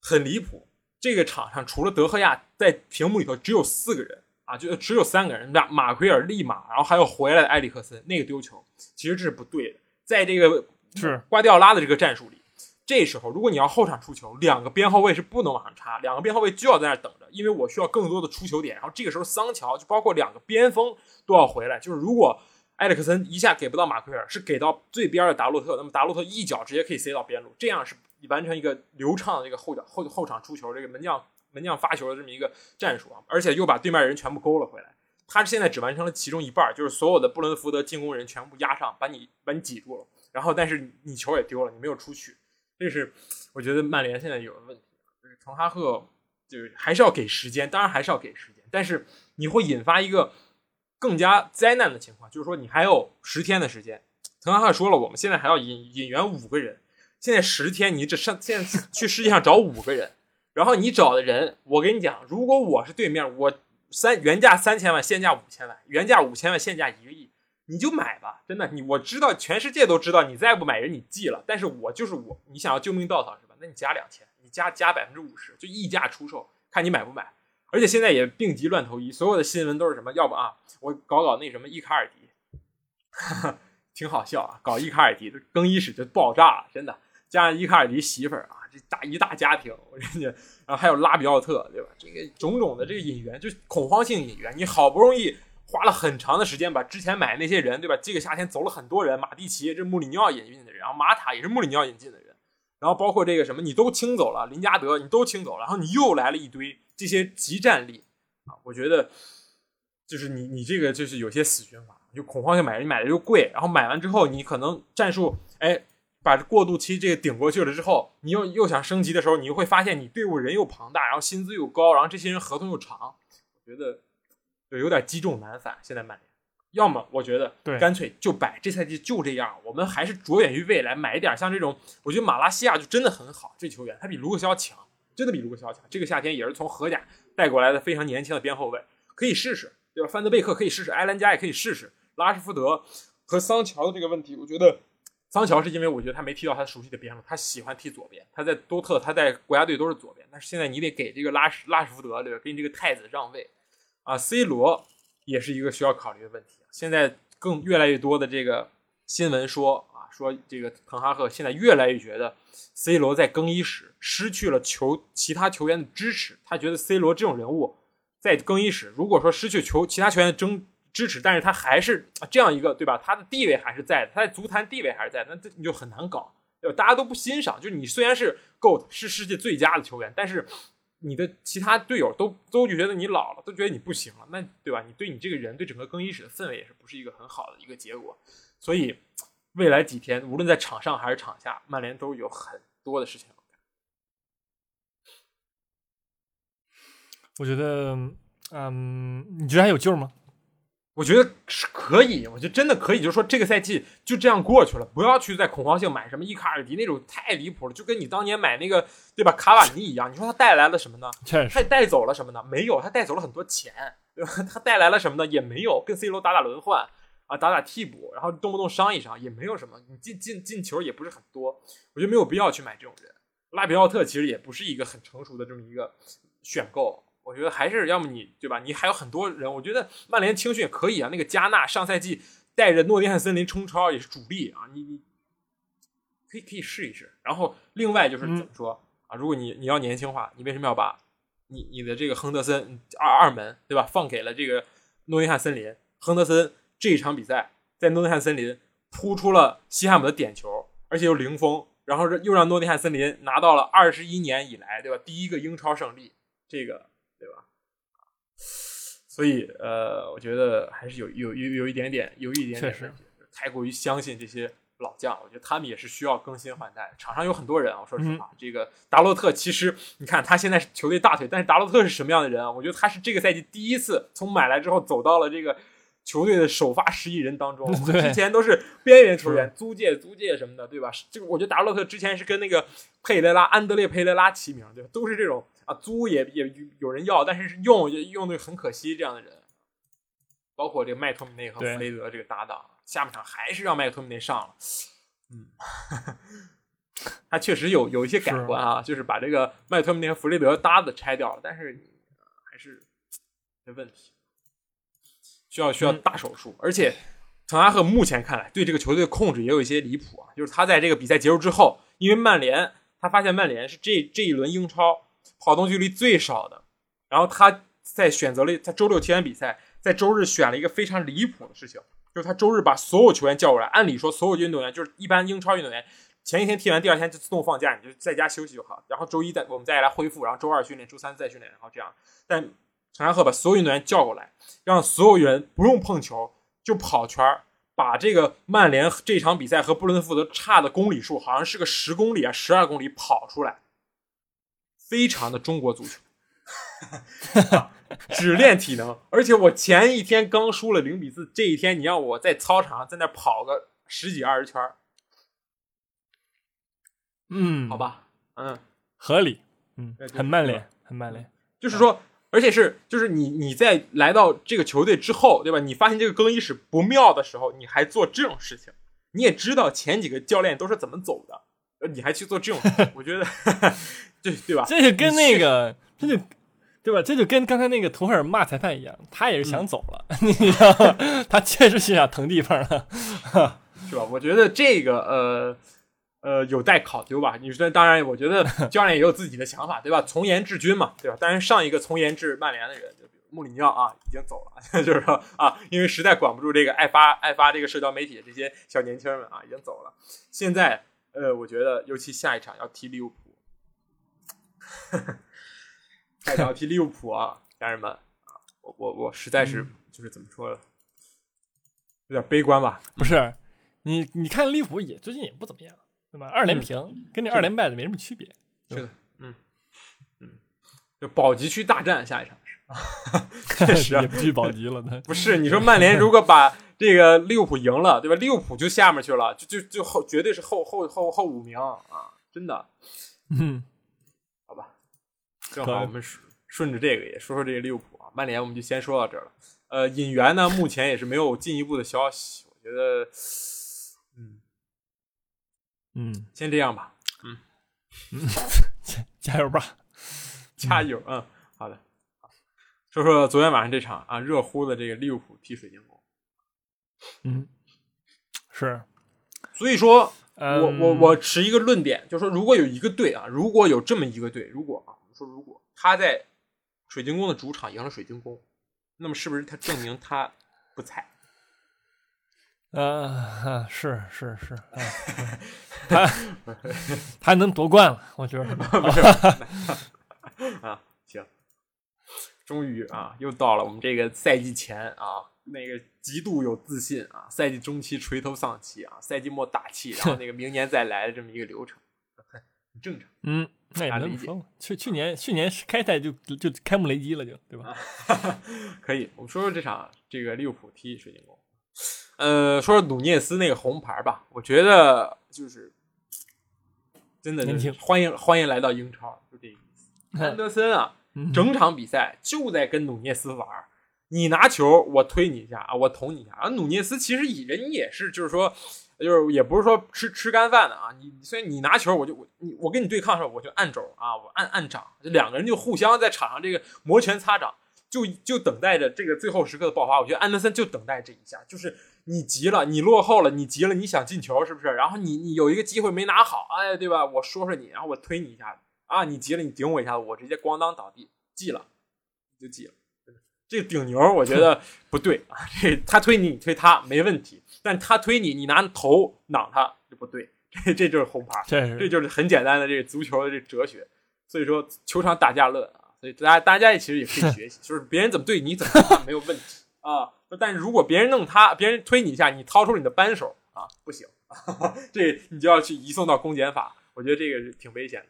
很离谱。这个场上除了德赫亚，在屏幕里头只有四个人啊，就只有三个人，马马奎尔、利马，然后还有回来的埃里克森。那个丢球其实这是不对的，在这个是瓜迪奥拉的这个战术里。这时候，如果你要后场出球，两个边后卫是不能往上插，两个边后卫就要在那等着，因为我需要更多的出球点。然后这个时候，桑乔就包括两个边锋都要回来。就是如果埃里克森一下给不到马奎尔，是给到最边的达洛特，那么达洛特一脚直接可以塞到边路，这样是完成一个流畅的这个后脚后后场出球，这个门将门将发球的这么一个战术啊，而且又把对面人全部勾了回来。他现在只完成了其中一半，就是所有的布伦福德进攻人全部压上，把你把你挤住了。然后，但是你球也丢了，你没有出去。这是我觉得曼联现在有的问题，就是滕哈赫就是还是要给时间，当然还是要给时间，但是你会引发一个更加灾难的情况，就是说你还有十天的时间。滕哈赫说了，我们现在还要引引援五个人，现在十天你这上现在去世界上找五个人，然后你找的人，我跟你讲，如果我是对面，我三原价三千万，现价五千万，原价五千万，现价一个亿。你就买吧，真的，你我知道，全世界都知道，你再不买人你记了。但是我就是我，你想要救命稻草是吧？那你加两千，你加加百分之五十，就溢价出售，看你买不买。而且现在也病急乱投医，所有的新闻都是什么？要不啊，我搞搞那什么伊卡尔迪，哈 哈挺好笑啊，搞伊卡尔迪的更衣室就爆炸了，真的。加上伊卡尔迪媳妇儿啊，这大一大家庭，我跟你，然后还有拉比奥特，对吧？这个种种的这个引援，就恐慌性引援，你好不容易。花了很长的时间把之前买那些人，对吧？这个夏天走了很多人，马蒂奇这穆里尼奥引进的人，然后马塔也是穆里尼奥引进的人，然后包括这个什么你都清走了，林加德你都清走了，然后你又来了一堆这些集战力啊，我觉得就是你你这个就是有些死循环，就恐慌性买人，你买的又贵，然后买完之后你可能战术哎把过渡期这个顶过去了之后，你又又想升级的时候，你又会发现你队伍人又庞大，然后薪资又高，然后这些人合同又长，我觉得。就有点积重难返。现在曼联，要么我觉得干脆就摆这赛季就这样。我们还是着眼于未来，买一点像这种。我觉得马拉西亚就真的很好，这球员他比卢克肖强，真的比卢克肖强。这个夏天也是从荷甲带过来的非常年轻的边后卫，可以试试，对吧？范德贝克可以试试，埃兰加也可以试试。拉什福德和桑乔的这个问题，我觉得桑乔是因为我觉得他没踢到他熟悉的边路，他喜欢踢左边。他在多特，他在国家队都是左边，但是现在你得给这个拉什拉什福德，对吧？给你这个太子让位。啊，C 罗也是一个需要考虑的问题。现在更越来越多的这个新闻说，说这个滕哈赫现在越来越觉得 C 罗在更衣室失去了球其他球员的支持。他觉得 C 罗这种人物在更衣室，如果说失去球其他球员的争支持，但是他还是这样一个对吧？他的地位还是在的，他在足坛地位还是在，那这你就很难搞，对吧？大家都不欣赏。就你虽然是 GOAT 是世界最佳的球员，但是你的其他队友都都觉得你老了，都觉得你不行了，那对吧？你对你这个人，对整个更衣室的氛围也是不是一个很好的一个结果。所以未来几天，无论在场上还是场下，曼联都有很多的事情要干。我觉得，嗯，你觉得还有救吗？我觉得是可以，我觉得真的可以，就是说这个赛季就这样过去了，不要去再恐慌性买什么伊卡尔迪那种太离谱了，就跟你当年买那个对吧卡瓦尼一样。你说他带来了什么呢？他带走了什么呢？没有，他带走了很多钱，对吧？他带来了什么呢？也没有，跟 C 罗打打轮换啊，打打替补，然后动不动伤一伤，也没有什么。你进进进球也不是很多，我觉得没有必要去买这种人。拉比奥特其实也不是一个很成熟的这么一个选购。我觉得还是要么你对吧？你还有很多人，我觉得曼联青训可以啊。那个加纳上赛季带着诺丁汉森林冲超也是主力啊，你你可以可以试一试。然后另外就是怎么说啊？如果你你要年轻化，你为什么要把你你的这个亨德森二二门对吧放给了这个诺丁汉森林？亨德森这一场比赛在诺丁汉森林扑出了西汉姆的点球，而且又零封，然后又让诺丁汉森林拿到了二十一年以来对吧第一个英超胜利，这个。对吧？所以呃，我觉得还是有有有有一点点，有一点点问题，太过于相信这些老将。我觉得他们也是需要更新换代。场上有很多人啊，我说实话，这个达洛特其实你看他现在是球队大腿，但是达洛特是什么样的人啊？我觉得他是这个赛季第一次从买来之后走到了这个。球队的首发十一人当中，之前都是边缘球员、租借、租借什么的，对吧？这个我觉得达洛特之前是跟那个佩雷拉、安德烈·佩雷拉齐名，对吧？都是这种啊，租也也有人要，但是用用的很可惜这样的人。包括这个麦托米内和弗雷德这个搭档，下半场还是让麦托米内上了。嗯，他确实有有一些改观啊，就是把这个麦托米内和弗雷德搭子拆掉了，但是还是这问题。需要需要大手术，而且滕哈赫目前看来对这个球队的控制也有一些离谱啊。就是他在这个比赛结束之后，因为曼联，他发现曼联是这这一轮英超跑动距离最少的，然后他在选择了他周六踢完比赛，在周日选了一个非常离谱的事情，就是他周日把所有球员叫过来，按理说所有运动员就是一般英超运动员前一天踢完，第二天就自动放假，你就在家休息就好，然后周一再我们再来恢复，然后周二训练，周三再训练，然后这样，但。陈安赫把所有运动员叫过来，让所有人不用碰球就跑圈儿，把这个曼联这场比赛和布伦特福德差的公里数，好像是个十公里啊，十二公里跑出来，非常的中国足球，只练体能。而且我前一天刚输了零比四，这一天你让我在操场上在那跑个十几二十圈儿，嗯，好吧，嗯，合理，嗯，很曼联，很曼联，就是说。而且是，就是你你在来到这个球队之后，对吧？你发现这个更衣室不妙的时候，你还做这种事情，你也知道前几个教练都是怎么走的，呃，你还去做这种，我觉得，对对吧？这就跟那个，这就对吧？这就跟刚才那个图赫尔骂裁判一样，他也是想走了，你知道吗？他确实是想腾地方了，是吧？我觉得这个，呃。呃，有待考究吧。你说，当然，我觉得 教练也有自己的想法，对吧？从严治军嘛，对吧？但是上一个从严治曼联的人，就比如穆里尼奥啊，已经走了，就是说啊，因为实在管不住这个爱发爱发这个社交媒体的这些小年轻们啊，已经走了。现在，呃，我觉得尤其下一场要踢利物浦，下一场要踢利物浦啊，家人们啊，我我我实在是就是怎么说呢，有点悲观吧？不是，你你看利物浦也最近也不怎么样。对吧？二连平跟这二连败的没什么区别。是的，嗯嗯，就保级区大战下一场是，确实也不去保级了。不是你说曼联如果把这个利物浦赢了，对吧？利物浦就下面去了，就就就后绝对是后后后后五名啊！真的，嗯，好吧，正好我们顺顺着这个也说说这个利物浦啊。曼联我们就先说到这儿了。呃，引援呢，目前也是没有进一步的消息。我觉得。嗯，先这样吧。嗯，加 加油吧，加油。嗯，好的。说说昨天晚上这场啊，热乎的这个利物浦踢水晶宫。嗯，是。所以说，我我我持一个论点，就是说，如果有一个队啊，如果有这么一个队，如果啊，我们说如果他在水晶宫的主场赢了水晶宫，那么是不是他证明他不菜？呃，是是是，他他能夺冠了，我觉得 不是 啊，终于啊，又到了我们这个赛季前啊，那个极度有自信啊，赛季中期垂头丧气啊，赛季末打气，然后那个明年再来的这么一个流程，很很正常。嗯，那也能说去去年去年开赛就就开幕雷击了，就对吧？可以，我们说说这场这个利物浦踢水晶宫。呃，说说努涅斯那个红牌吧，我觉得就是真的年轻，欢迎欢迎来到英超，就这个意思。安德森啊，整场比赛就在跟努涅斯玩你拿球，我推你一下啊，我捅你一下。啊，努涅斯其实以人也是，就是说，就是也不是说吃吃干饭的啊。你所以你拿球，我就我你我跟你对抗的时候，我就按肘啊，我按按掌，这两个人就互相在场上这个摩拳擦掌，就就等待着这个最后时刻的爆发。我觉得安德森就等待这一下，就是你急了，你落后了，你急了，你想进球是不是？然后你你有一个机会没拿好，哎，对吧？我说说你，然后我推你一下子啊，你急了，你顶我一下子，我直接咣当倒地，记了，就记了。这个顶牛，我觉得不对啊！这他推你，你推他没问题，但他推你，你拿头挡他就不对，这这就是红牌，这就是很简单的这个足球的这哲学。所以说，球场打架论啊！所以大家大家其实也可以学习，就是别人怎么对你怎么他没有问题啊。但是如果别人弄他，别人推你一下，你掏出你的扳手啊，不行，这你就要去移送到公检法。我觉得这个是挺危险的。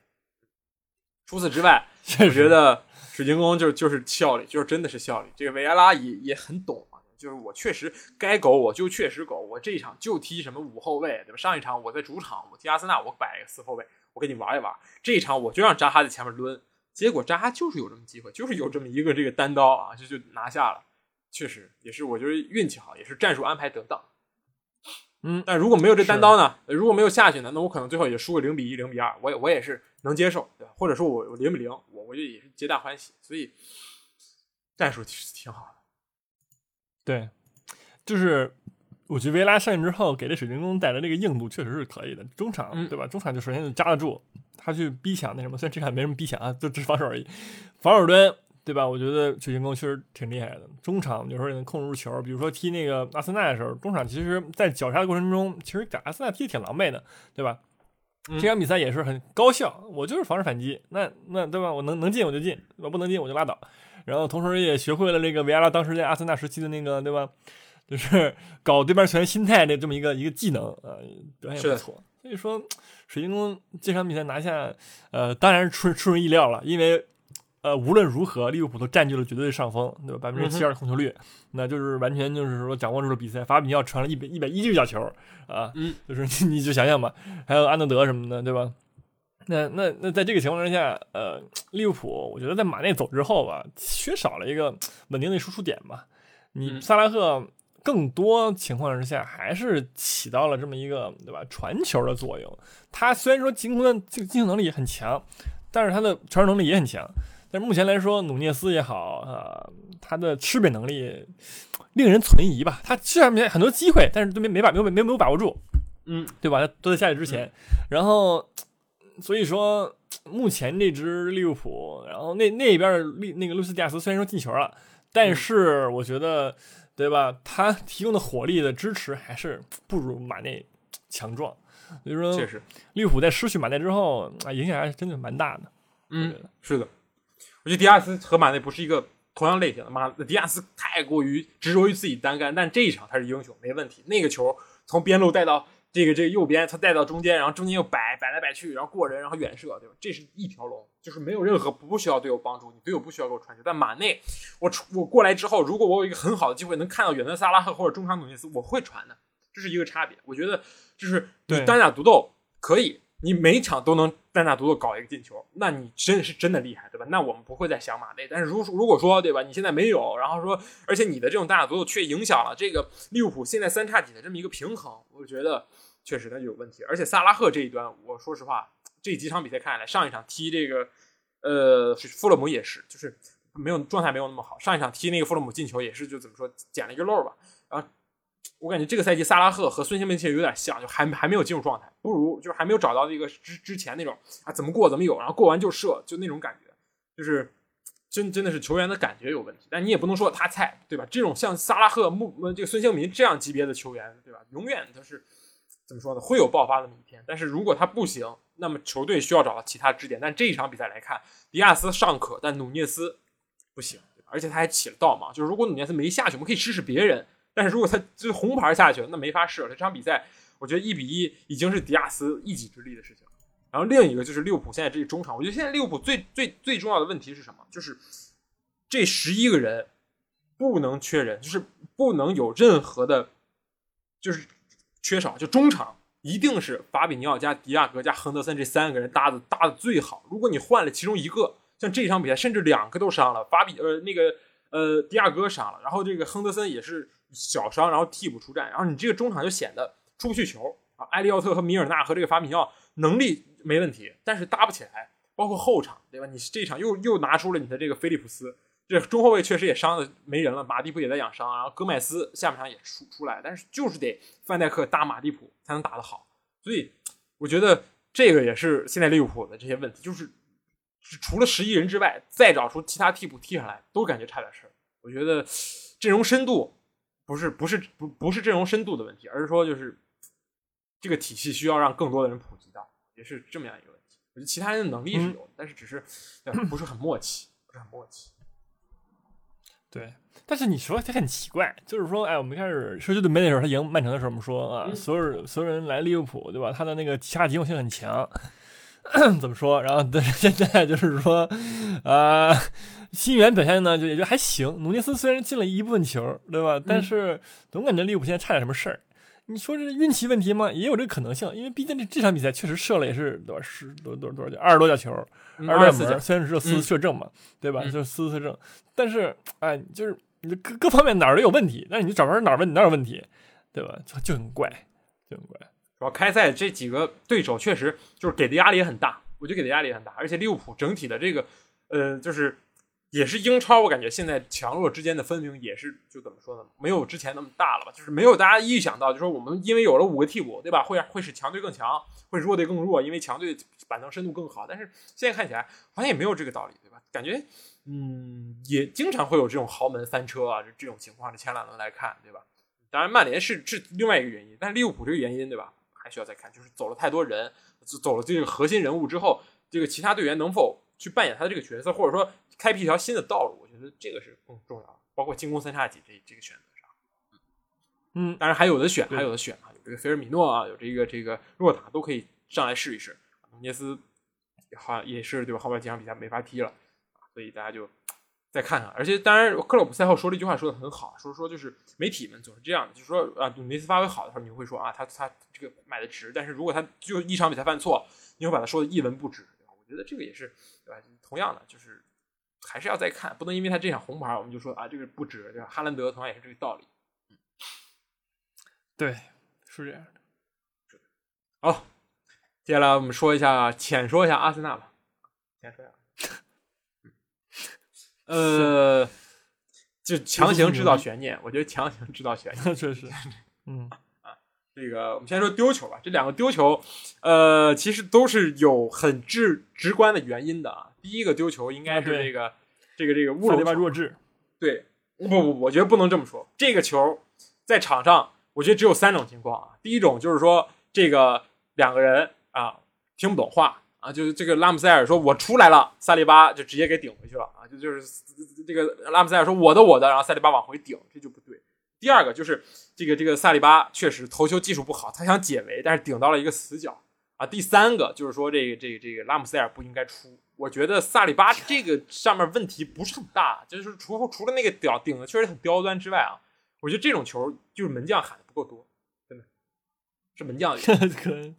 除此之外，我觉得。水晶宫就是就是效率，就是真的是效率。这个维埃拉也也很懂啊，就是我确实该苟我就确实苟，我这一场就踢什么五后卫，对吧？上一场我在主场我踢阿森纳，我摆一个四后卫，我跟你玩一玩。这一场我就让扎哈在前面抡，结果扎哈就是有这么机会，就是有这么一个这个单刀啊，就就拿下了。确实也是，我觉得运气好，也是战术安排得当。嗯，但如果没有这单刀呢？如果没有下去呢？那我可能最后也输个零比一、零比二，我也我也是能接受，对吧？或者说我我零比零，我我觉得也是皆大欢喜。所以战术其实挺好的。对，就是我觉得维拉上任之后给这水晶宫带来这个硬度确实是可以的。中场对吧？中场就首先就扎得住，他去逼抢那什么，虽然这场没什么逼抢啊，就只是防守而已。防守端。对吧？我觉得水晶宫确实挺厉害的，中场有时候也能控制住球。比如说踢那个阿森纳的时候，中场其实在绞杀的过程中，其实打阿森纳踢的挺狼狈的，对吧？这场比赛也是很高效，我就是防守反击，那那对吧？我能能进我就进，我不能进我就拉倒。然后同时也学会了这个维埃拉当时在阿森纳时期的那个，对吧？就是 搞对面球员心态的这么一个一个技能啊，表现也不错。所以说，水晶宫这场比赛拿下，呃，当然是出出人意料了，因为。呃，无论如何，利物浦都占据了绝对的上风，对吧？百分之七二控球率，那就是完全就是说掌握住了比赛。法比尼奥传了一百一百一十脚球啊，嗯，就是你就想想吧，还有安德德什么的，对吧？那那那在这个情况之下，呃，利物浦我觉得在马内走之后吧，缺少了一个稳定的输出点吧。你萨拉赫更多情况之下还是起到了这么一个对吧传球的作用。他虽然说进攻的进进攻能力很强，但是他的传球能力也很强。但是目前来说，努涅斯也好啊，他的吃饼能力令人存疑吧？他虽然没很多机会，但是都没没把没有没没有把握住，嗯，对吧？他都在下去之前，然后所以说目前这支利物浦，然后那那边利那个路斯蒂亚斯虽然说进球了，但是我觉得对吧？他提供的火力的支持还是不如马内强壮，所以说确实利物浦在失去马内之后啊，影响还是真的蛮大的。嗯，是的。我觉得迪亚斯和马内不是一个同样类型的。马迪亚斯太过于执着于自己单干，但这一场他是英雄，没问题。那个球从边路带到这个这个右边，他带到中间，然后中间又摆摆来摆去，然后过人，然后远射，对吧？这是一条龙，就是没有任何不需要队友帮助，你队友不需要给我传球。但马内，我我过来之后，如果我有一个很好的机会能看到远端萨拉赫或者中场努涅斯，我会传的，这是一个差别。我觉得就是你单打独斗可以。你每场都能单打独斗搞一个进球，那你真的是真的厉害，对吧？那我们不会再想马内。但是如如果说，对吧？你现在没有，然后说，而且你的这种单打独斗却影响了这个利物浦现在三叉戟的这么一个平衡，我觉得确实那就有问题。而且萨拉赫这一端，我说实话，这几场比赛看下来，上一场踢这个呃富勒姆也是，就是没有状态没有那么好。上一场踢那个富勒姆进球也是，就怎么说捡了一个漏吧，我感觉这个赛季萨拉赫和孙兴慜其实有点像，就还还没有进入状态，不如就是还没有找到一个之之前那种啊怎么过怎么有，然后过完就射，就那种感觉，就是真真的是球员的感觉有问题。但你也不能说他菜，对吧？这种像萨拉赫、穆这个孙兴民这样级别的球员，对吧？永远都是怎么说呢？会有爆发的那一天。但是如果他不行，那么球队需要找到其他支点。但这一场比赛来看，迪亚斯尚可，但努涅斯不行。而且他还起了倒忙，就是如果努涅斯没下去，我们可以试试别人。但是如果他就红牌下去了，那没法试了。这场比赛，我觉得一比一已经是迪亚斯一己之力的事情。然后另一个就是利物浦现在这中场，我觉得现在利物浦最最最重要的问题是什么？就是这十一个人不能缺人，就是不能有任何的，就是缺少。就中场一定是法比尼奥加迪亚格加亨德森这三个人搭的搭的最好。如果你换了其中一个，像这场比赛甚至两个都伤了，法比呃那个呃迪亚哥伤了，然后这个亨德森也是。小伤，然后替补出战，然后你这个中场就显得出不去球啊。埃利奥特和米尔纳和这个法比尼奥能力没问题，但是搭不起来。包括后场，对吧？你这场又又拿出了你的这个菲利普斯，这中后卫确实也伤的没人了。马蒂普也在养伤，然后戈麦斯下半场也出出来，但是就是得范戴克搭马蒂普才能打得好。所以我觉得这个也是现在利物浦的这些问题，就是除了十一人之外，再找出其他替补踢上来，都感觉差点事儿。我觉得阵容深度。不是不是不不是阵容深度的问题，而是说就是这个体系需要让更多的人普及到，也是这么样一个问题。我觉得其他人的能力是有的，但是只是不是很默契，不是很默契。对，但是你说他很奇怪，就是说，哎，我们开始说这队没的时候，他赢曼城的时候，我们说啊，所有所有人来利物浦，对吧？他的那个其他机动性很强，怎么说？然后 但是现在就是说，啊。新援表现呢，就也就还行。努涅斯虽然进了一部分球，对吧？但是总感觉利物浦现在差点什么事儿。你说这是运气问题吗？也有这个可能性，因为毕竟这这场比赛确实射了也是多少十多多多少二十多脚球，二十多门，虽然只有四次射正嘛，对吧？就是四次射正，但是哎，就是你各各方面哪儿都有问题，但是你找不着哪儿问哪儿有问题，对吧？就就很怪，就很怪。主要开赛这几个对手确实就是给的压力也很大，我觉得给的压力也很大，而且利物浦整体的这个呃就是。也是英超，我感觉现在强弱之间的分明也是就怎么说呢？没有之前那么大了吧？就是没有大家预想到，就说我们因为有了五个替补，对吧？会会使强队更强，会弱队更弱，因为强队板凳深度更好。但是现在看起来好像也没有这个道理，对吧？感觉嗯，也经常会有这种豪门翻车啊，这这种情况。这前两轮来看，对吧？当然曼联是是另外一个原因，但是利物浦这个原因，对吧？还需要再看，就是走了太多人，走了这个核心人物之后，这个其他队员能否去扮演他的这个角色，或者说？开辟一条新的道路，我觉得这个是更重要的。包括进攻三叉戟这这个选择上，嗯，当然还有的选，还有的选啊，有这个菲尔米诺啊，有这个这个若塔都可以上来试一试。努涅斯好像也是对吧？后面几场比赛没法踢了啊，所以大家就再看看。而且当然，克洛普赛后说了一句话，说的很好，说说就是媒体们总是这样的，就是说啊，努内斯发挥好的时候，你会说啊，他他这个买的值；但是如果他就一场比赛犯错，你会把他说的一文不值，对吧？我觉得这个也是对吧？同样的就是。还是要再看，不能因为他这场红牌，我们就说啊，这个不值，对吧？哈兰德同样也是这个道理。对，是这样的。好，接下来我们说一下，浅说一下阿森纳吧。浅说一下。呃，就强行制造悬念，我觉得强行制造悬念，确实。嗯啊，这个我们先说丢球吧。这两个丢球，呃，其实都是有很直直观的原因的啊。第一个丢球应该是这个，这个这个乌龙弱智。对，不不，我觉得不能这么说。这个球在场上，我觉得只有三种情况啊。第一种就是说，这个两个人啊听不懂话啊，就是这个拉姆塞尔说我出来了，萨利巴就直接给顶回去了啊，就就是这个拉姆塞尔说我的我的，然后萨利巴往回顶，这就不对。第二个就是这个这个萨利巴确实头球技术不好，他想解围，但是顶到了一个死角啊。第三个就是说这个这个这个拉姆塞尔不应该出。我觉得萨利巴这个上面问题不是很大，就是除除了那个屌顶的确实很刁钻之外啊，我觉得这种球就是门将喊的不够多，真的是门将。可能是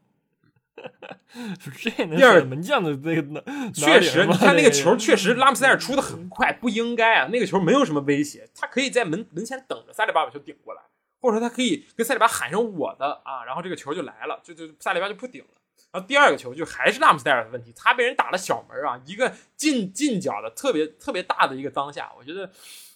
这第二门将的那个确实，你看那个球确实拉姆塞尔出的很快，不应该啊，那个球没有什么威胁，他可以在门门前等着萨里巴把球顶过来，或者说他可以跟萨里巴喊上我的啊，然后这个球就来了，就就萨里巴就不顶了。然后第二个球就还是拉姆塞尔的问题，他被人打了小门啊，一个近近角的特别特别大的一个当下，我觉得，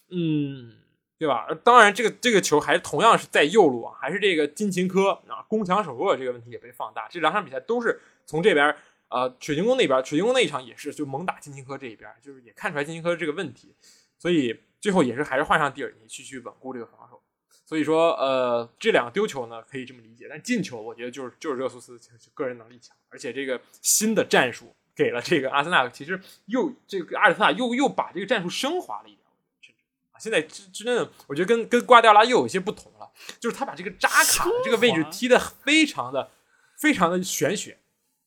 嗯，对吧？当然这个这个球还同样是在右路啊，还是这个金琴科啊攻强守弱这个问题也被放大。这两场比赛都是从这边呃水晶宫那边，水晶宫那一场也是就猛打金琴科这一边，就是也看出来金琴科这个问题，所以最后也是还是换上蒂尔尼去去稳固这个防守。所以说，呃，这两个丢球呢，可以这么理解。但进球，我觉得就是就是热苏斯个人能力强，而且这个新的战术给了这个阿森纳，其实又这个阿尔特塔又又把这个战术升华了一点，现在真真的，我觉得跟跟瓜迪奥拉又有一些不同了，就是他把这个扎卡的这个位置踢得非常的非常的玄学。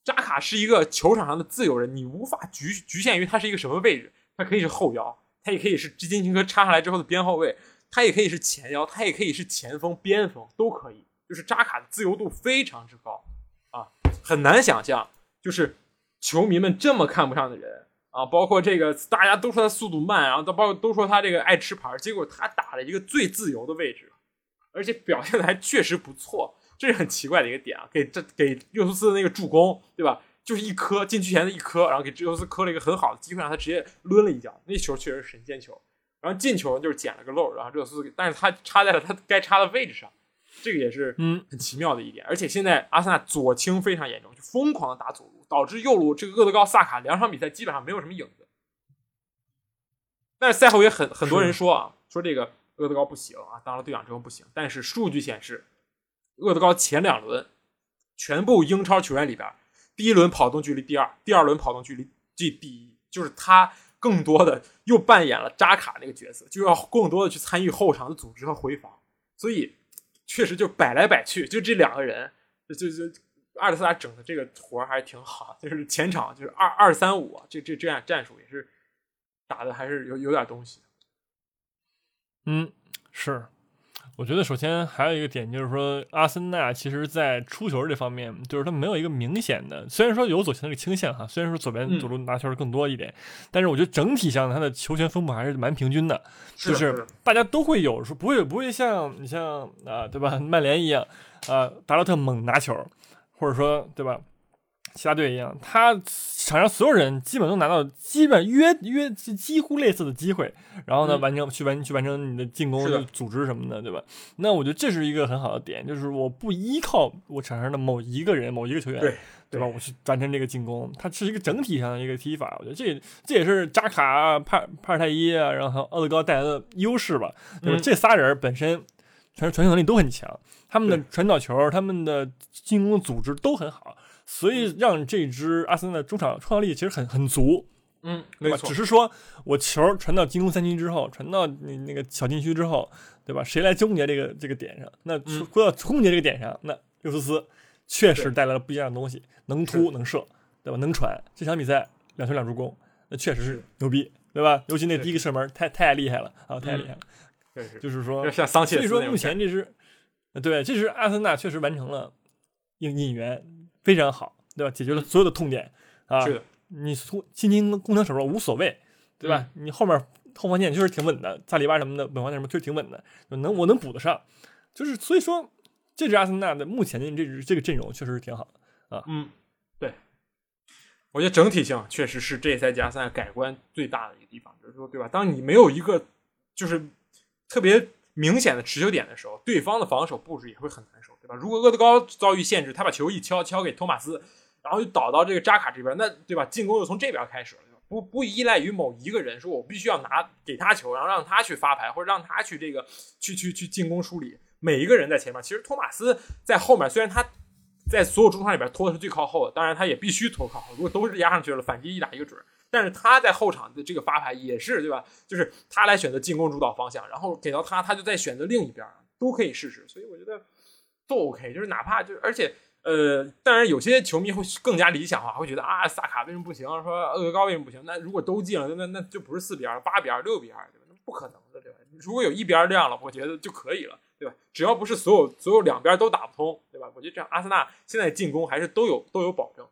扎卡是一个球场上的自由人，你无法局局限于他是一个什么位置，他可以是后腰，他也可以是基金琴科插上来之后的边后卫，他也可以是前腰，他也可以是前锋、边锋，都可以。就是扎卡的自由度非常之高啊，很难想象，就是球迷们这么看不上的人啊，包括这个大家都说他速度慢，然后都包括都说他这个爱吃牌，结果他打了一个最自由的位置，而且表现的还确实不错。这是很奇怪的一个点啊，给这给热苏斯的那个助攻，对吧？就是一颗禁区前的一颗，然后给热苏斯磕了一个很好的机会，让他直接抡了一脚，那球确实神仙球。然后进球就是捡了个漏，然后热苏斯，但是他插在了他该插的位置上，这个也是嗯很奇妙的一点。而且现在阿森纳左倾非常严重，就疯狂的打左路，导致右路这个厄德高、萨卡两场比赛基本上没有什么影子。但是赛后也很很多人说啊，说这个厄德高不行啊，当了队长之后不行。但是数据显示。厄德高前两轮全部英超球员里边，第一轮跑动距离第二，第二轮跑动距离第第一，就是他更多的又扮演了扎卡那个角色，就要更多的去参与后场的组织和回防，所以确实就摆来摆去，就这两个人，就就就阿尔特塔整的这个活还是挺好，就是前场就是二二三五，这这这样战术也是打的还是有有点东西。嗯，是。我觉得首先还有一个点就是说，阿森纳其实在出球这方面，就是他没有一个明显的，虽然说有左前那个倾向哈，虽然说左边左路拿球更多一点，但是我觉得整体上他的球权分布还是蛮平均的，就是大家都会有，说不会不会像你像啊对吧，曼联一样啊，达洛特猛拿球，或者说对吧？其他队一样，他场上所有人基本都拿到基本约约几乎类似的机会，然后呢，完成去完去完成你的进攻组织什么的，对吧？那我觉得这是一个很好的点，就是我不依靠我场上的某一个人、某一个球员，对对吧？我去完成这个进攻，它是一个整体上的一个踢法。我觉得这这也是扎卡、帕帕尔泰伊啊，然后奥德高带来的优势吧。对吧？这仨人本身传传球能力都很强，他们的传导球、他们的进攻组织都很好。所以让这支阿森纳中场创造力其实很很足，嗯，没错。只是说我球传到进攻三区之后，传到那那个小禁区之后，对吧？谁来终结这个这个点上？那说到终结这个点上，那尤苏斯确实带来了不一样的东西，能突能射，对吧？能传。这场比赛两球两助攻，那确实是牛逼，对吧？尤其那第一个射门太太厉害了啊，太厉害了。就是说，像桑切所以说目前这支，对，这支阿森纳确实完成了引引援。非常好，对吧？解决了所有的痛点啊！是的，你从进攻攻强手弱无所谓，对吧？你后面后防线确实挺稳的，萨里巴什么的，本防线什么确实挺稳的，能我能补得上。就是所以说，这支阿森纳的目前的这支这个阵容确实是挺好的啊。嗯，对，我觉得整体性确实是这赛季阿森纳改观最大的一个地方，就是说，对吧？当你没有一个就是特别明显的持球点的时候，对方的防守布置也会很难受。如果厄德高遭遇限制，他把球一敲敲给托马斯，然后就倒到这个扎卡这边，那对吧？进攻又从这边开始了，不不依赖于某一个人，说我必须要拿给他球，然后让他去发牌，或者让他去这个去去去进攻梳理。每一个人在前面，其实托马斯在后面，虽然他在所有中场里边拖的是最靠后的，当然他也必须拖靠后。如果都是压上去了，反击一打一个准。但是他在后场的这个发牌也是对吧？就是他来选择进攻主导方向，然后给到他，他就再选择另一边，都可以试试。所以我觉得。都 OK，就是哪怕就是，而且呃，当然有些球迷会更加理想化，会觉得啊，萨卡为什么不行？说厄德高为什么不行？那如果都进了，那那就不是四比二、八比二、六比二，对吧？那不可能的，对吧？如果有一边亮了，我觉得就可以了，对吧？只要不是所有所有两边都打不通，对吧？我觉得这样，阿森纳现在进攻还是都有都有保证的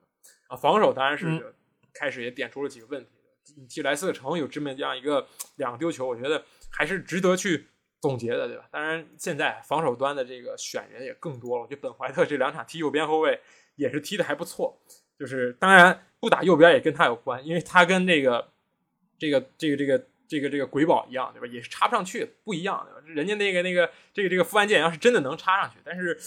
啊。防守当然是开始也点出了几个问题你提莱斯特城有这么这样一个两个丢球，我觉得还是值得去。总结的对吧？当然，现在防守端的这个选人也更多了。我觉得本怀特这两场踢右边后卫也是踢的还不错。就是当然不打右边也跟他有关，因为他跟这个这个这个这个这个这个鬼宝一样，对吧？也是插不上去，不一样，对吧？人家那个那个这个这个富安健要是真的能插上去，但是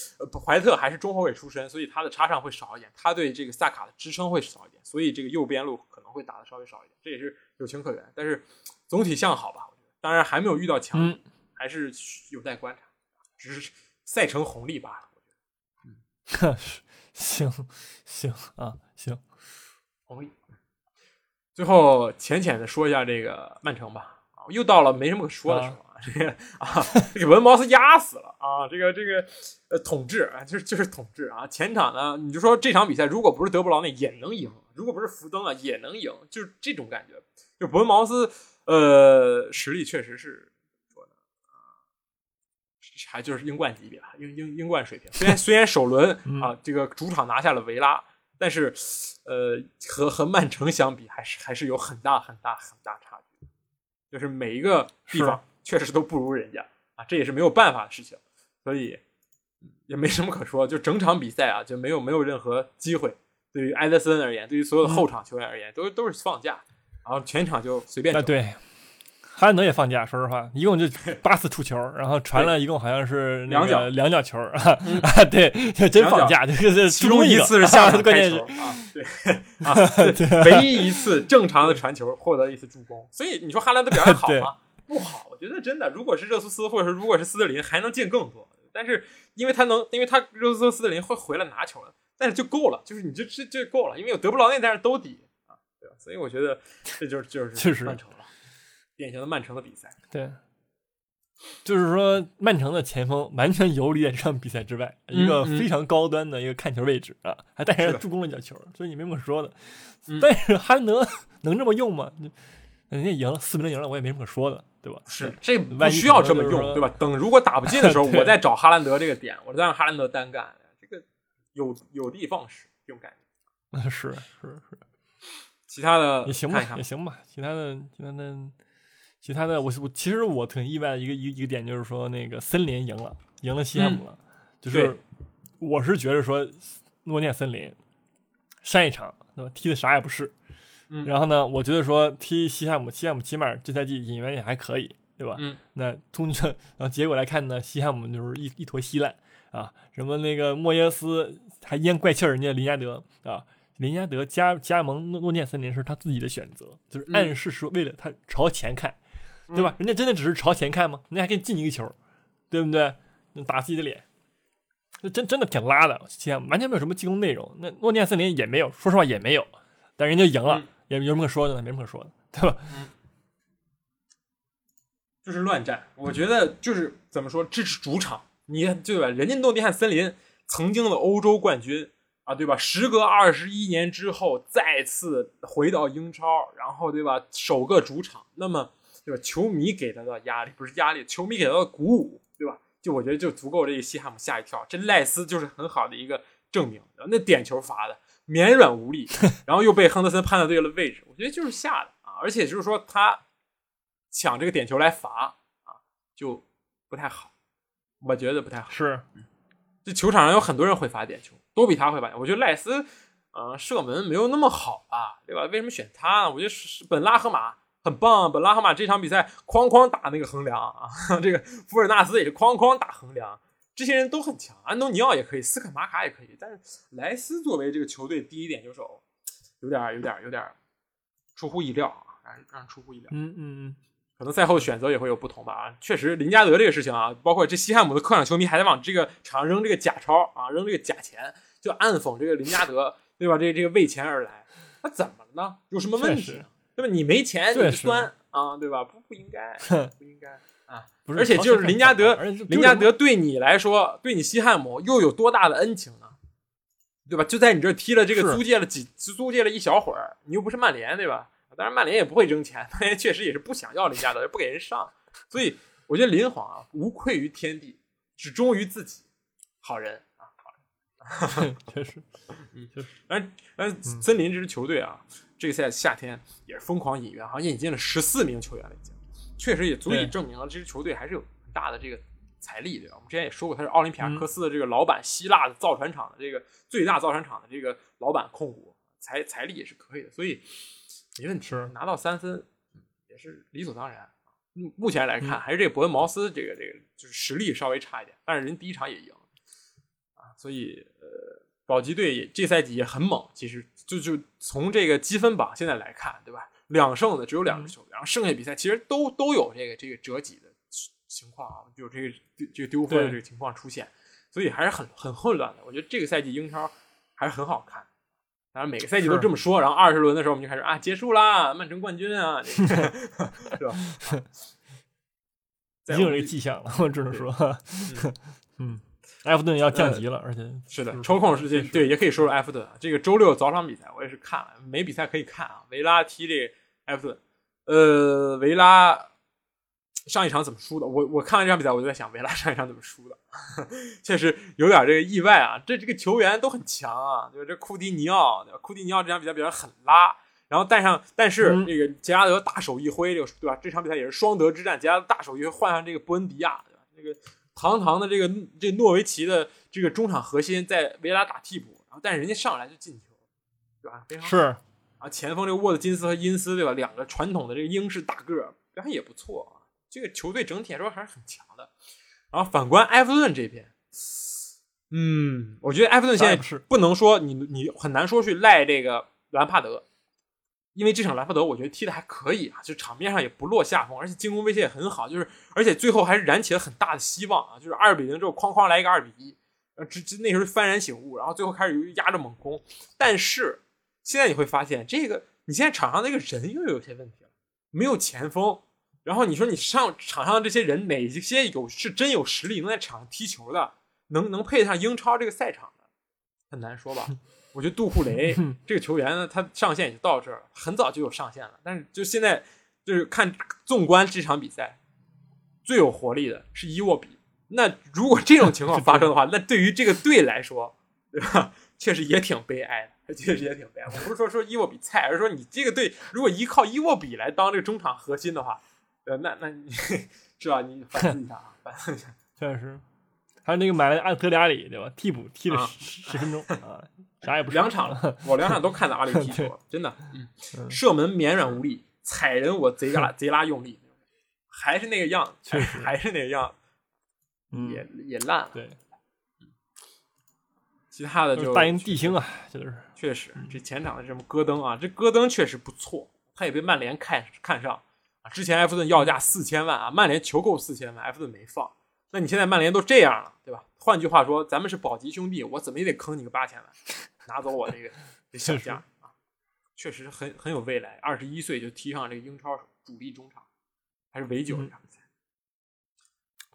怀特还是中后卫出身，所以他的插上会少一点，他对这个萨卡的支撑会少一点，所以这个右边路可能会打的稍微少一点，这也是有情可原。但是总体向好吧，当然还没有遇到强。还是有待观察，只是赛程红利罢了。我觉得，嗯，行行啊，行，红利。最后浅浅的说一下这个曼城吧。啊，又到了没什么可说的时候啊，这个啊，给文茅斯压死了啊，这个这个呃统治啊，就是就是统治啊。前场呢，你就说这场比赛如果不是德布劳内也能赢，如果不是福登啊也能赢，就是这种感觉。就伯恩茅斯呃实力确实是还就是英冠级别啊，英英英冠水平。虽然虽然首轮啊这个主场拿下了维拉。但是，呃，和和曼城相比，还是还是有很大很大很大差距，就是每一个地方确实都不如人家啊，这也是没有办法的事情，所以也没什么可说，就整场比赛啊，就没有没有任何机会。对于埃德森而言，对于所有的后场球员而言，都都是放假，然后全场就随便。啊，对。哈兰德也放假，说实话，一共就 八次出球，然后传了一共好像是两脚。两脚球啊，对，真放假，就是其中一次是下关键球啊，对。啊，唯一一次正常的传球获得一次助攻，所以你说哈兰德表现好吗？不好，我觉得真的，如果是热苏斯或者是如果是斯特林，还能进更多，但是因为他能，因为他热苏斯斯特林会回来拿球的，但是就够了，就是你就这就够了，因为有德布劳内在那兜底啊，对吧？所以我觉得这就是就是曼城。典型的曼城的比赛，对，就是说曼城的前锋完全游离在这场比赛之外，一个非常高端的一个看球位置啊，还带着助攻了一脚球，所以你没什么说的。但是哈兰德能这么用吗？人家赢了四比零赢了，我也没什么可说的，对吧？是这不需要这么用，对吧？等如果打不进的时候，我再找哈兰德这个点，我再让哈兰德单干，这个有有的放矢这种感觉。是是是，其他的也行吧，也行吧，其他的其他的。其他的，我我其实我挺意外的一个一一个点就是说，那个森林赢了，赢了西汉姆了。就是我是觉得说，诺涅森林上一场对吧，踢的啥也不是。然后呢，我觉得说踢西汉姆，西汉姆起码这赛季引援也还可以，对吧？嗯。那从这然后结果来看呢，西汉姆就是一一坨稀烂啊！什么那个莫耶斯还烟怪气人家林加德啊。林加德加加盟诺诺涅森林是他自己的选择，就是暗示说为了他朝前看。对吧？人家真的只是朝前看吗？人家还可以进一个球，对不对？打自己的脸，那真真的挺拉的。天完全没有什么进攻内容。那诺涅森林也没有，说实话也没有。但人家赢了，也有什么可说的呢？没什么可说的，对吧？嗯，就是乱战。我觉得就是怎么说，这是主场，你对吧？人家诺丁汉森林曾经的欧洲冠军啊，对吧？时隔二十一年之后再次回到英超，然后对吧？首个主场，那么。对吧？球迷给他的压力不是压力，球迷给他的鼓舞，对吧？就我觉得就足够这个西汉姆吓一跳。这赖斯就是很好的一个证明。那点球罚的绵软无力，然后又被亨德森判断对了位置，我觉得就是吓的啊！而且就是说他抢这个点球来罚啊，就不太好，我觉得不太好。是，这球场上有很多人会罚点球，都比他会罚。我觉得赖斯，嗯，射门没有那么好吧，对吧？为什么选他呢？我觉得是本拉赫马。很棒，本拉哈马这场比赛哐哐打那个横梁啊，这个福尔纳斯也是哐哐打横梁，这些人都很强，安东尼奥也可以，斯卡马卡也可以，但是莱斯作为这个球队第一点球手，有点有点有点出乎意料啊，让人出乎意料。嗯嗯嗯，可能赛后选择也会有不同吧啊，确实林加德这个事情啊，包括这西汉姆的客场球迷还在往这个场上扔这个假钞啊，扔这个假钱，就暗讽这个林加德对吧？这个这个为钱而来，那怎么了呢？有什么问题？对吧？你没钱你酸啊，对吧？不不应该，不应该 啊！而且就是林加德，林加德对你来说，对你西汉姆又有多大的恩情呢？对吧？就在你这踢了这个租借了几租借了一小会儿，你又不是曼联，对吧？当然曼联也不会扔钱，曼 联确实也是不想要林加德，不给人上。所以我觉得林皇啊，无愧于天地，只忠于自己，好人，确实，嗯，确实。但但森林这支球队啊。这个赛夏天也是疯狂引援，好像引进了十四名球员了，已经，确实也足以证明了这支球队还是有很大的这个财力，对吧？我们之前也说过，他是奥林匹亚科斯的这个老板，希腊的造船厂的这个最大造船厂的这个老板控股，财财力也是可以的，所以没问题，拿到三分也是理所当然。目目前来看，还是这个伯恩茅斯这个这个就是实力稍微差一点，但是人第一场也赢啊，所以呃。保级队这赛季也很猛，其实就就从这个积分榜现在来看，对吧？两胜的只有两支球队，然后剩下比赛其实都都有这个这个折戟的情况啊，有这个这个丢分的这个情况出现，所以还是很很混乱的。我觉得这个赛季英超还是很好看，当然后每个赛季都这么说，然后二十轮的时候我们就开始啊，结束啦，曼城冠军啊，是吧？已经有这个迹象了，我只能说，嗯，埃弗顿要降级了，而且是的，抽空时间对，也可以说说埃弗顿啊。这个周六早场比赛我也是看了，没比赛可以看啊。维拉踢这埃弗顿，呃，维拉上一场怎么输的？我我看完这场比赛，我就在想，维拉上一场怎么输的？确实有点这个意外啊。这这个球员都很强啊，就是这库蒂尼奥？库蒂尼奥这场比赛表现很拉。然后带上，但是这个杰拉德大手一挥，这个对吧？这场比赛也是双德之战，杰拉德大手一挥换上这个布恩迪亚，对吧？这个堂堂的这个这诺维奇的这个中场核心在维拉打替补，然后但是人家上来就进球，对吧？非常是啊，前锋这个沃特金斯和因斯，对吧？两个传统的这个英式大个儿，表现也不错啊。这个球队整体来说还是很强的。然后反观埃弗顿这边，嗯，我觉得埃弗顿现在不能说你你很难说去赖这个兰帕德。因为这场兰帕德我觉得踢的还可以啊，就场面上也不落下风，而且进攻威胁也很好，就是而且最后还是燃起了很大的希望啊，就是二比零之后哐哐来一个二比一，呃，这这那时候幡然醒悟，然后最后开始压着猛攻，但是现在你会发现这个你现在场上那个人又有些问题了，没有前锋，然后你说你上场上的这些人哪些有是真有实力能在场上踢球的，能能配得上英超这个赛场的，很难说吧。我觉得杜库雷这个球员呢，他上限也就到这儿了，很早就有上限了。但是就现在，就是看纵观这场比赛，最有活力的是伊沃比。那如果这种情况 发生的话，那对于这个队来说，对吧？确实也挺悲哀的，确实也挺悲哀。我不是说说伊沃比菜，而是说你这个队如果依靠伊沃比来当这个中场核心的话，呃，那那你 是吧？你反思一下啊，反思一下。确实，还有那个买了安特里阿里，对吧？替补踢了十十分钟啊。啥也不两场了，我两场都看到阿里踢球，真的，射门绵软无力，踩人我贼拉 贼拉用力，还是那个样，确实还是那个样，也也烂了。对，其他的就大英帝星啊，就是确实这前场的什么戈登啊，这戈登确实不错，他也被曼联看看上啊。之前埃弗顿要价四千万啊，曼联求购四千万，埃弗顿没放。那你现在曼联都这样了，对吧？换句话说，咱们是保级兄弟，我怎么也得坑你个八千万，拿走我这个这小家啊！确实很很有未来，二十一岁就踢上这个英超主力中场，还是维九这场比赛，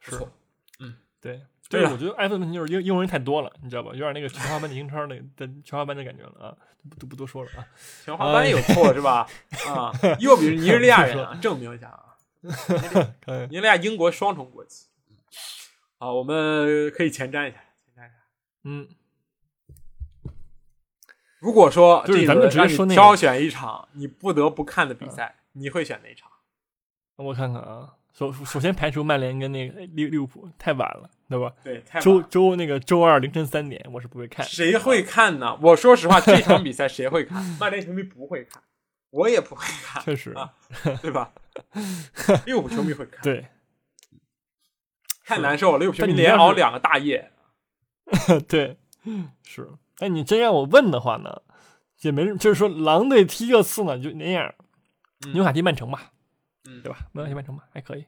不错。嗯，对，对，我觉得埃弗顿就是英英文人太多了，你知道吧？有点那个全华班的英超那的全华班的感觉了啊！不不多说了啊，全华班有错是吧？啊，又比如尼日利亚人啊，证明一下啊，尼日利亚英国双重国籍。好，我们可以前瞻一下，前瞻一下。嗯，如果说就是咱们直接说那挑选一场你不得不看的比赛，你会选哪场？我看看啊，首首先排除曼联跟那个利利物浦，太晚了，对吧？对，太周周那个周二凌晨三点，我是不会看。谁会看呢？我说实话，这场比赛谁会看？曼联球迷不会看，我也不会看，确实啊，对吧？利物浦球迷会看，对。太难受了，利物浦连熬两个大夜。对，是。哎，你真让我问的话呢，也没就是说狼队踢热刺呢，就那样。纽卡踢曼城吧，嗯，对吧？纽卡踢曼城吧，还可以。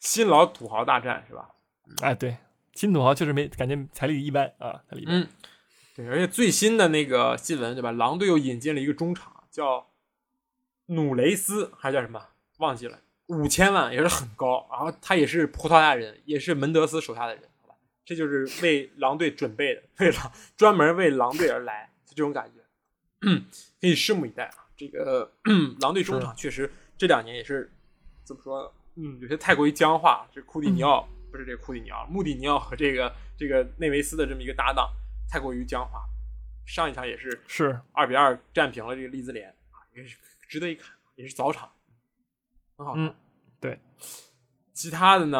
新老土豪大战是吧？哎，对，新土豪确实没感觉财力一般啊，财力一般。嗯，对，而且最新的那个新闻对吧？狼队又引进了一个中场，叫努雷斯，还是叫什么？忘记了。五千万也是很高，然后他也是葡萄牙人，也是门德斯手下的人，好吧，这就是为狼队准备的，为了专门为狼队而来，就这种感觉，可以拭目以待啊。这个 狼队中场确实这两年也是怎么说，嗯，有些太过于僵化。这库蒂尼奥不是这个库蒂尼奥，穆蒂尼奥和这个这个内维斯的这么一个搭档太过于僵化。上一场也是是二比二战平了这个利兹联啊，也是值得一看，也是早场。很好，嗯，对，其他的呢？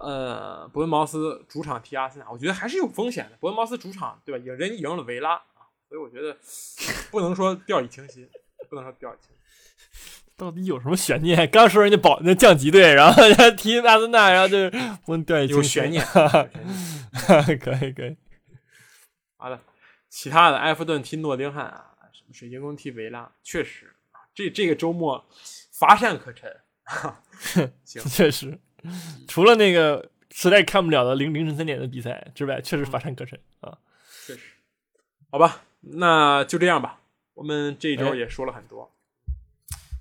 呃，伯恩茅斯主场踢阿森纳，我觉得还是有风险的。伯恩茅斯主场，对吧？也人赢了维拉啊，所以我觉得不能说掉以轻心，不能说掉以轻心。到底有什么悬念？刚说人家保那降级队，然后人家踢阿森纳，然后就是不能掉以轻心。有悬念，可以可以。好的，其他的埃弗顿踢诺丁汉啊，什么水晶宫踢维拉，确实这这个周末乏善可陈。行，确实，除了那个实在看不了的凌凌晨三点的比赛之外，确实乏善可陈啊。确实，好吧，那就这样吧。我们这一周哎也说了很多，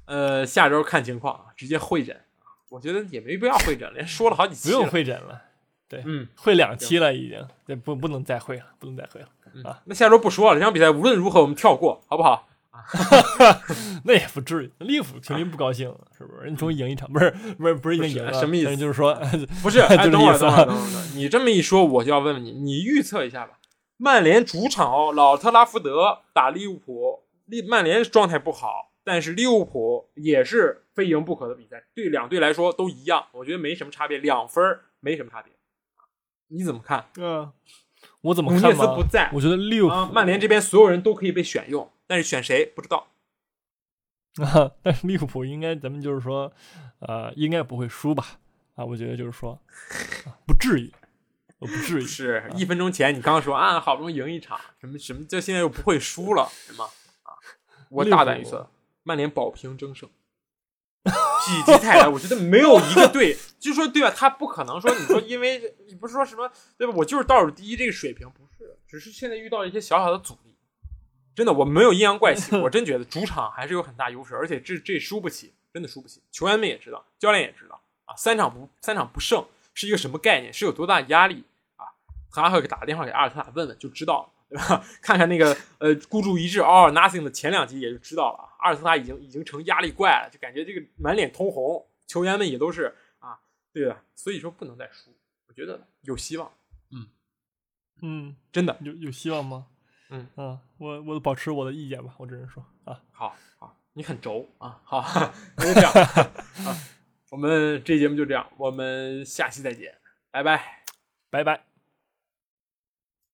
呃，下周看情况啊，直接会诊。我觉得也没必要会诊，连说了好几期。不用会诊了，对嗯，会两期了已经，这不不能再会了，不能再会了啊。那下周不说了，这场比赛无论如何我们跳过，好不好？那也不至于，利物浦肯定不高兴了，是不是？人终于赢一场，不是不是不是已经赢了，什么意思就是说，不是，哎，就这等会儿，意思等会儿，等会儿，等会你这么一说，我就要问问你，你预测一下吧。曼联主场哦，老特拉福德打利物浦，利曼联状态不好，但是利物浦也是非赢不可的比赛，对两队来说都一样，我觉得没什么差别，两分儿没什么差别。你怎么看？嗯，我怎么努涅看吗？斯不在我觉得利物浦、啊，曼联这边所有人都可以被选用，但是选谁不知道。啊，但是利物浦应该咱们就是说，呃，应该不会输吧？啊，我觉得就是说，啊不至于，我不至于。是一分钟前你刚刚说啊，好不容易赢一场，什么什么，这现在又不会输了，什么啊？我大胆预测，曼联保平争胜。否极泰来，我觉得没有一个队，就说对吧？他不可能说你说，因为你不是说什么对吧？我就是倒数第一这个水平，不是，只是现在遇到一些小小的阻力。真的，我没有阴阳怪气，我真觉得主场还是有很大优势，而且这这输不起，真的输不起。球员们也知道，教练也知道啊，三场不三场不胜是一个什么概念，是有多大压力啊？特拉赫打个电话给阿尔特塔问问就知道了，对吧？看看那个呃孤注一掷 all or nothing 的前两集也就知道了啊。阿尔特塔已经已经成压力怪了，就感觉这个满脸通红，球员们也都是啊，对吧？所以说不能再输，我觉得有希望，嗯嗯，真的。有有希望吗？嗯啊，我我保持我的意见吧，我只能说啊，好好，你很轴啊，好，那就这样啊，我们这节目就这样，我们下期再见，拜拜。拜拜。